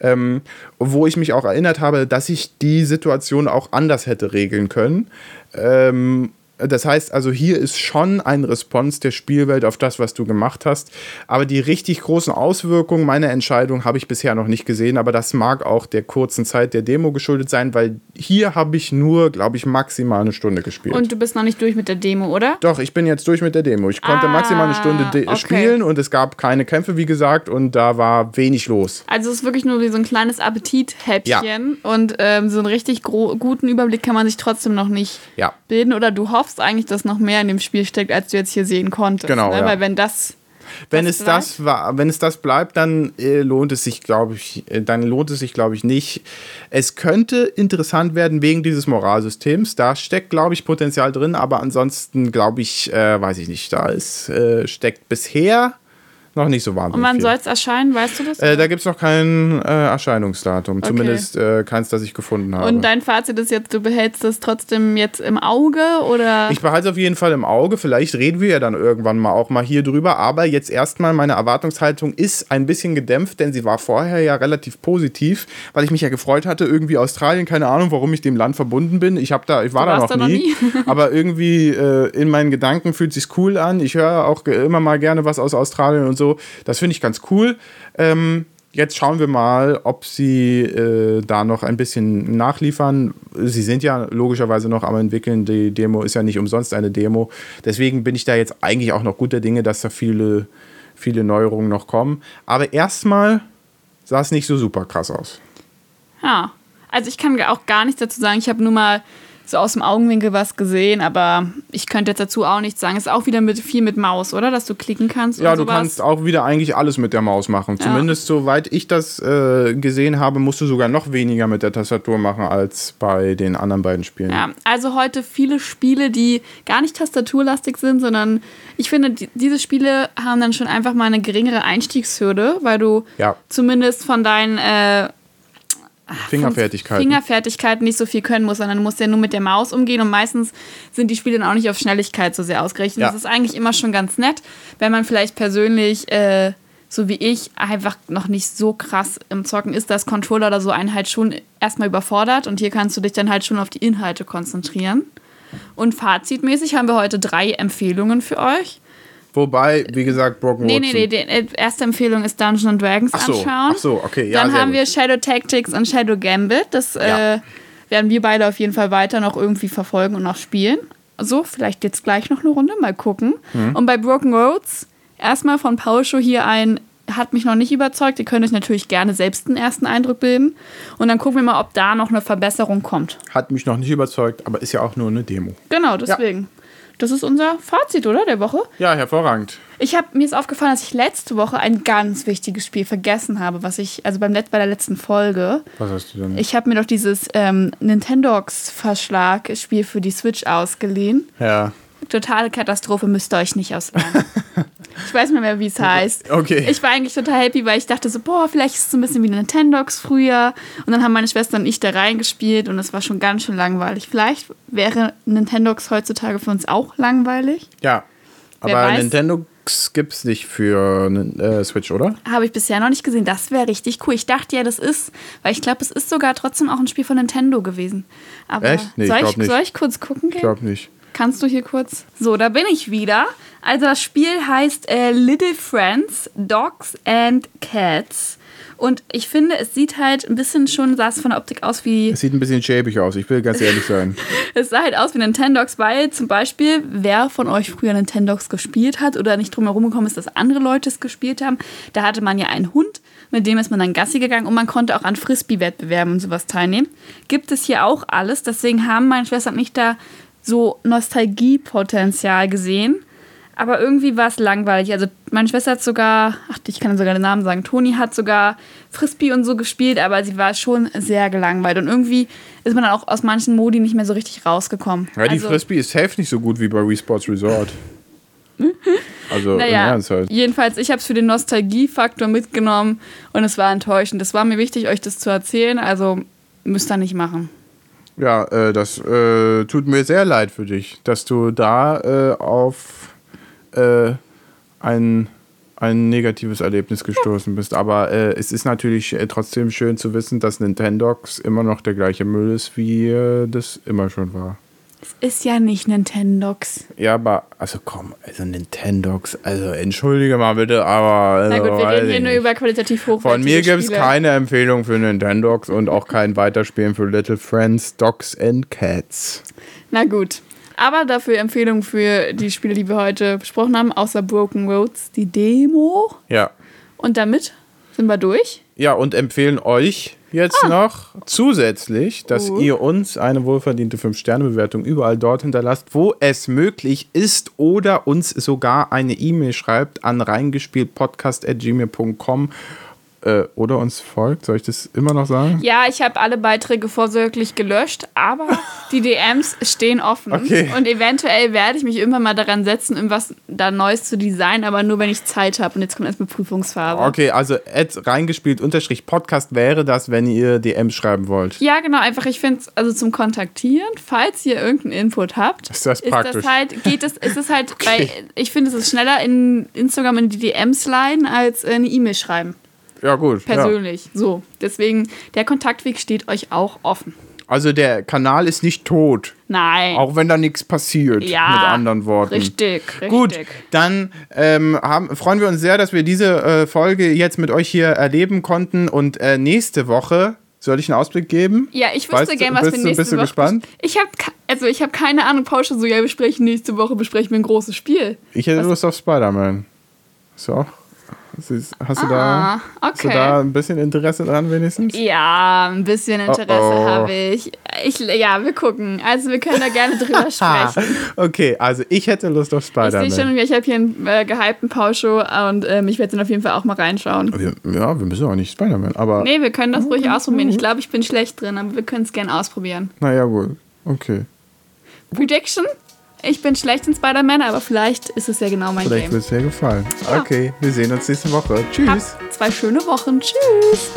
ähm, wo ich mich auch erinnert habe, dass ich die Situation auch anders hätte regeln können. Ähm, das heißt also, hier ist schon ein Response der Spielwelt auf das, was du gemacht hast. Aber die richtig großen Auswirkungen meiner Entscheidung habe ich bisher noch nicht gesehen. Aber das mag auch der kurzen Zeit der Demo geschuldet sein, weil hier habe ich nur, glaube ich, maximal eine Stunde gespielt. Und du bist noch nicht durch mit der Demo, oder? Doch, ich bin jetzt durch mit der Demo. Ich konnte Ah, maximal eine Stunde de- okay. spielen und es gab keine Kämpfe, wie gesagt, und da war wenig los. Also es ist wirklich nur wie so ein kleines Appetithäppchen und ähm, so einen richtig guten Überblick kann man sich trotzdem noch nicht Ja. bilden oder du hoffst eigentlich, dass noch mehr in dem Spiel steckt, als du jetzt hier sehen konntest. Genau, Ne? ja. Weil wenn das Wenn Das es das war, wenn es das bleibt, dann äh, lohnt es sich, glaube ich, äh, dann lohnt es sich, glaube ich, nicht. Es könnte interessant werden wegen dieses Moralsystems. Da steckt, glaube ich, Potenzial drin, aber ansonsten glaube ich, äh, weiß ich nicht, da ist, äh, steckt bisher noch nicht so wahnsinnig Und wann soll es erscheinen, weißt du das? Äh, da gibt es noch kein äh, Erscheinungsdatum. Zumindest äh, keins, das ich gefunden habe. Und dein Fazit ist jetzt, du behältst das trotzdem jetzt im Auge oder? ich behalte es auf jeden Fall im Auge. Vielleicht reden wir ja dann irgendwann mal auch mal hier drüber. Aber jetzt erstmal, meine Erwartungshaltung ist ein bisschen gedämpft, denn sie war vorher ja relativ positiv, weil ich mich ja gefreut hatte, irgendwie Australien, keine Ahnung, warum ich dem Land verbunden bin. Ich habe da, ich war da noch da noch nie. aber irgendwie äh, in meinen Gedanken fühlt sich cool an. Ich höre auch immer mal gerne was aus Australien und so. Das finde ich ganz cool. Ähm, Jetzt schauen wir mal, ob sie äh, da noch ein bisschen nachliefern. Sie sind ja logischerweise noch am entwickeln. Die Demo ist ja nicht umsonst eine Demo. Deswegen bin ich da jetzt eigentlich auch noch guter Dinge, dass da viele, viele Neuerungen noch kommen. Aber erstmal sah es nicht so super krass aus. Ja. Also ich kann auch gar nichts dazu sagen. Ich habe nur mal so aus dem Augenwinkel was gesehen, aber ich könnte jetzt dazu auch nichts sagen. Ist auch wieder mit viel mit Maus, oder? Dass du klicken kannst. Ja, du kannst auch wieder eigentlich alles mit der Maus machen. Ja. Zumindest soweit ich das äh, gesehen habe, musst du sogar noch weniger mit der Tastatur machen als bei den anderen beiden Spielen. Ja, also heute viele Spiele, die gar nicht tastaturlastig sind, sondern ich finde, die, diese Spiele haben dann schon einfach mal eine geringere Einstiegshürde, weil du Ja. zumindest von deinen äh, Fingerfertigkeiten. Fingerfertigkeiten nicht so viel können musst, sondern du musst ja nur mit der Maus umgehen und meistens sind die Spiele dann auch nicht auf Schnelligkeit so sehr ausgerichtet. Ja. Das ist eigentlich immer schon ganz nett, wenn man vielleicht persönlich, äh, so wie ich, einfach noch nicht so krass im Zocken ist, dass Controller oder so einen halt schon erstmal überfordert und hier kannst du dich dann halt schon auf die Inhalte konzentrieren. Und fazitmäßig haben wir heute drei Empfehlungen für euch. Wobei, wie gesagt, Broken Nee, nee, nee, die erste Empfehlung ist Dungeons and Dragons Ach so, anschauen. ach so, okay, ja, Dann haben gut. wir Shadow Tactics und Shadow Gambit. Das Ja. äh, werden wir beide auf jeden Fall weiter noch irgendwie verfolgen und noch spielen. So, vielleicht jetzt gleich noch eine Runde, mal gucken. Mhm. Und bei Broken Roads, erstmal von Paul Show hier ein, hat mich noch nicht überzeugt. Ihr könnt euch natürlich gerne selbst einen ersten Eindruck bilden. Und dann gucken wir mal, ob da noch eine Verbesserung kommt. Hat mich noch nicht überzeugt, aber ist ja auch nur eine Demo. Genau, deswegen. Das ist unser Fazit, oder, der Woche? Ja, hervorragend. Ich habe mir ist aufgefallen, dass ich letzte Woche ein ganz wichtiges Spiel vergessen habe, was ich also beim Let bei der letzten Folge. Was hast du denn? Ich habe mir doch dieses ähm, Nintendogs Verschlag Spiel für die Switch ausgeliehen. ja. Totale Katastrophe müsst ihr euch nicht ausleihen. ich weiß nicht mehr, wie es heißt. Okay. Ich war eigentlich total happy, weil ich dachte so, boah, vielleicht ist es so ein bisschen wie Nintendogs früher. Und dann haben meine Schwester und ich da reingespielt und es war schon ganz schön langweilig. Vielleicht wäre Nintendogs heutzutage für uns auch langweilig. Ja. Aber weiß? Nintendo gibt es nicht für äh, Switch, oder? Habe ich bisher noch nicht gesehen. Das wäre richtig cool. Ich dachte ja, das ist, weil ich glaube, es ist sogar trotzdem auch ein Spiel von Nintendo gewesen. Aber Echt? Nee, soll, ich, nicht. soll ich kurz gucken gehen? Ich glaube nicht. Kannst du hier kurz? So, da bin ich wieder. Also das Spiel heißt äh, Little Friends, Dogs and Cats. Und ich finde, es sieht halt ein bisschen schon, sah es von der Optik aus wie Es sieht ein bisschen schäbig aus, ich will ganz ehrlich sein. es sah halt aus wie Nintendogs, weil zum Beispiel, wer von euch früher Nintendogs gespielt hat oder nicht drum herum gekommen ist, dass andere Leute es gespielt haben, da hatte man ja einen Hund, mit dem ist man dann Gassi gegangen und man konnte auch an Frisbee-Wettbewerben und sowas teilnehmen. Gibt es hier auch alles, deswegen haben meine Schwester und ich da so Nostalgiepotenzial gesehen. Aber irgendwie war es langweilig. Also meine Schwester hat sogar, ach, ich kann sogar den Namen sagen, Toni hat sogar Frisbee und so gespielt, aber sie war schon sehr gelangweilt. Und irgendwie ist man dann auch aus manchen Modi nicht mehr so richtig rausgekommen. Ja, die also, Frisbee ist safe nicht so gut wie bei Wii Sports Resort. Also im naja, Ernst halt. jedenfalls, ich habe es für den Nostalgiefaktor mitgenommen und es war enttäuschend. Es war mir wichtig, euch das zu erzählen, also müsst ihr nicht machen. Ja, äh, das äh, tut mir sehr leid für dich, dass du da äh, auf äh, ein, ein negatives Erlebnis gestoßen bist. Aber äh, es ist natürlich trotzdem schön zu wissen, dass Nintendogs immer noch der gleiche Müll ist, wie das immer schon war. Es ist ja nicht Nintendogs. Ja, aber, also komm, also Nintendogs, also entschuldige mal bitte, aber. Also, Na gut, wir reden hier nur über qualitativ hochwertige Von mir gibt es keine Empfehlung für Nintendogs und auch kein Weiterspielen für Little Friends, Dogs and Cats. Na gut. Aber dafür Empfehlung für die Spiele, die wir heute besprochen haben, außer Broken Roads, die Demo. Ja. Und damit sind wir durch. Ja, und empfehlen euch jetzt noch zusätzlich, dass Uh. ihr uns eine wohlverdiente 5-Sterne-Bewertung überall dort hinterlasst, wo es möglich ist oder uns sogar eine E-Mail schreibt an reingespieltpodcast.gmail.com äh, oder uns folgt. Soll ich das immer noch sagen? Ja, ich habe alle Beiträge vorsorglich gelöscht, aber die DMs stehen offen. Okay. Und eventuell werde ich mich irgendwann mal daran setzen, irgendwas da Neues zu designen, aber nur wenn ich Zeit habe. Und jetzt kommt erstmal Prüfungsphase. Okay, also Ad reingespielt unterstrich Podcast wäre das, wenn ihr DMs schreiben wollt. Ja, genau, einfach, ich finde es, also zum Kontaktieren, falls ihr irgendeinen Input habt, Ist das ist praktisch? das halt, geht es, ist es halt, Okay. weil ich finde, es ist schneller in Instagram in die DMs leiten, als eine E-Mail schreiben. Ja, gut. Ja. Persönlich. So. Deswegen, der Kontaktweg steht euch auch offen. Also der Kanal ist nicht tot, Nein. auch wenn da nichts passiert, ja. mit anderen Worten. Richtig, richtig. Gut, dann ähm, haben, freuen wir uns sehr, dass wir diese äh, Folge jetzt mit euch hier erleben konnten. Und äh, nächste Woche, soll ich einen Ausblick geben? Ja, ich Weißt wüsste du- gerne, was bist wir nächste bist du Woche. gespannt? Ich habe also ich habe keine Ahnung, Paul schon so, ja, wir sprechen nächste Woche, besprechen wir ein großes Spiel. Ich hätte Was- Lust auf Spider-Man. Hast auch? Hast du, hast du, da, Ah, hast du okay. da ein bisschen Interesse dran wenigstens? Ja, ein bisschen Interesse Oh, oh. habe ich. ich. Ja, wir gucken. Also wir können da gerne drüber Ah, sprechen. okay, also ich hätte Lust auf Ich sehe Spider-Man. schon, ich habe hier einen äh, gehypten Paul-Show und ähm, ich werde dann auf jeden Fall auch mal reinschauen. Ja, wir müssen auch nicht Spider-Man, aber Nee, wir können das ruhig ausprobieren. Ich glaube, ich bin schlecht drin, aber wir können es gerne ausprobieren. naja, wohl. Okay. Prediction? Ich bin schlecht in Spider-Man, aber vielleicht ist es ja genau mein Vielleicht Game. wird es dir gefallen. Ja. Okay, wir sehen uns nächste Woche. Tschüss. Habt zwei schöne Wochen. Tschüss.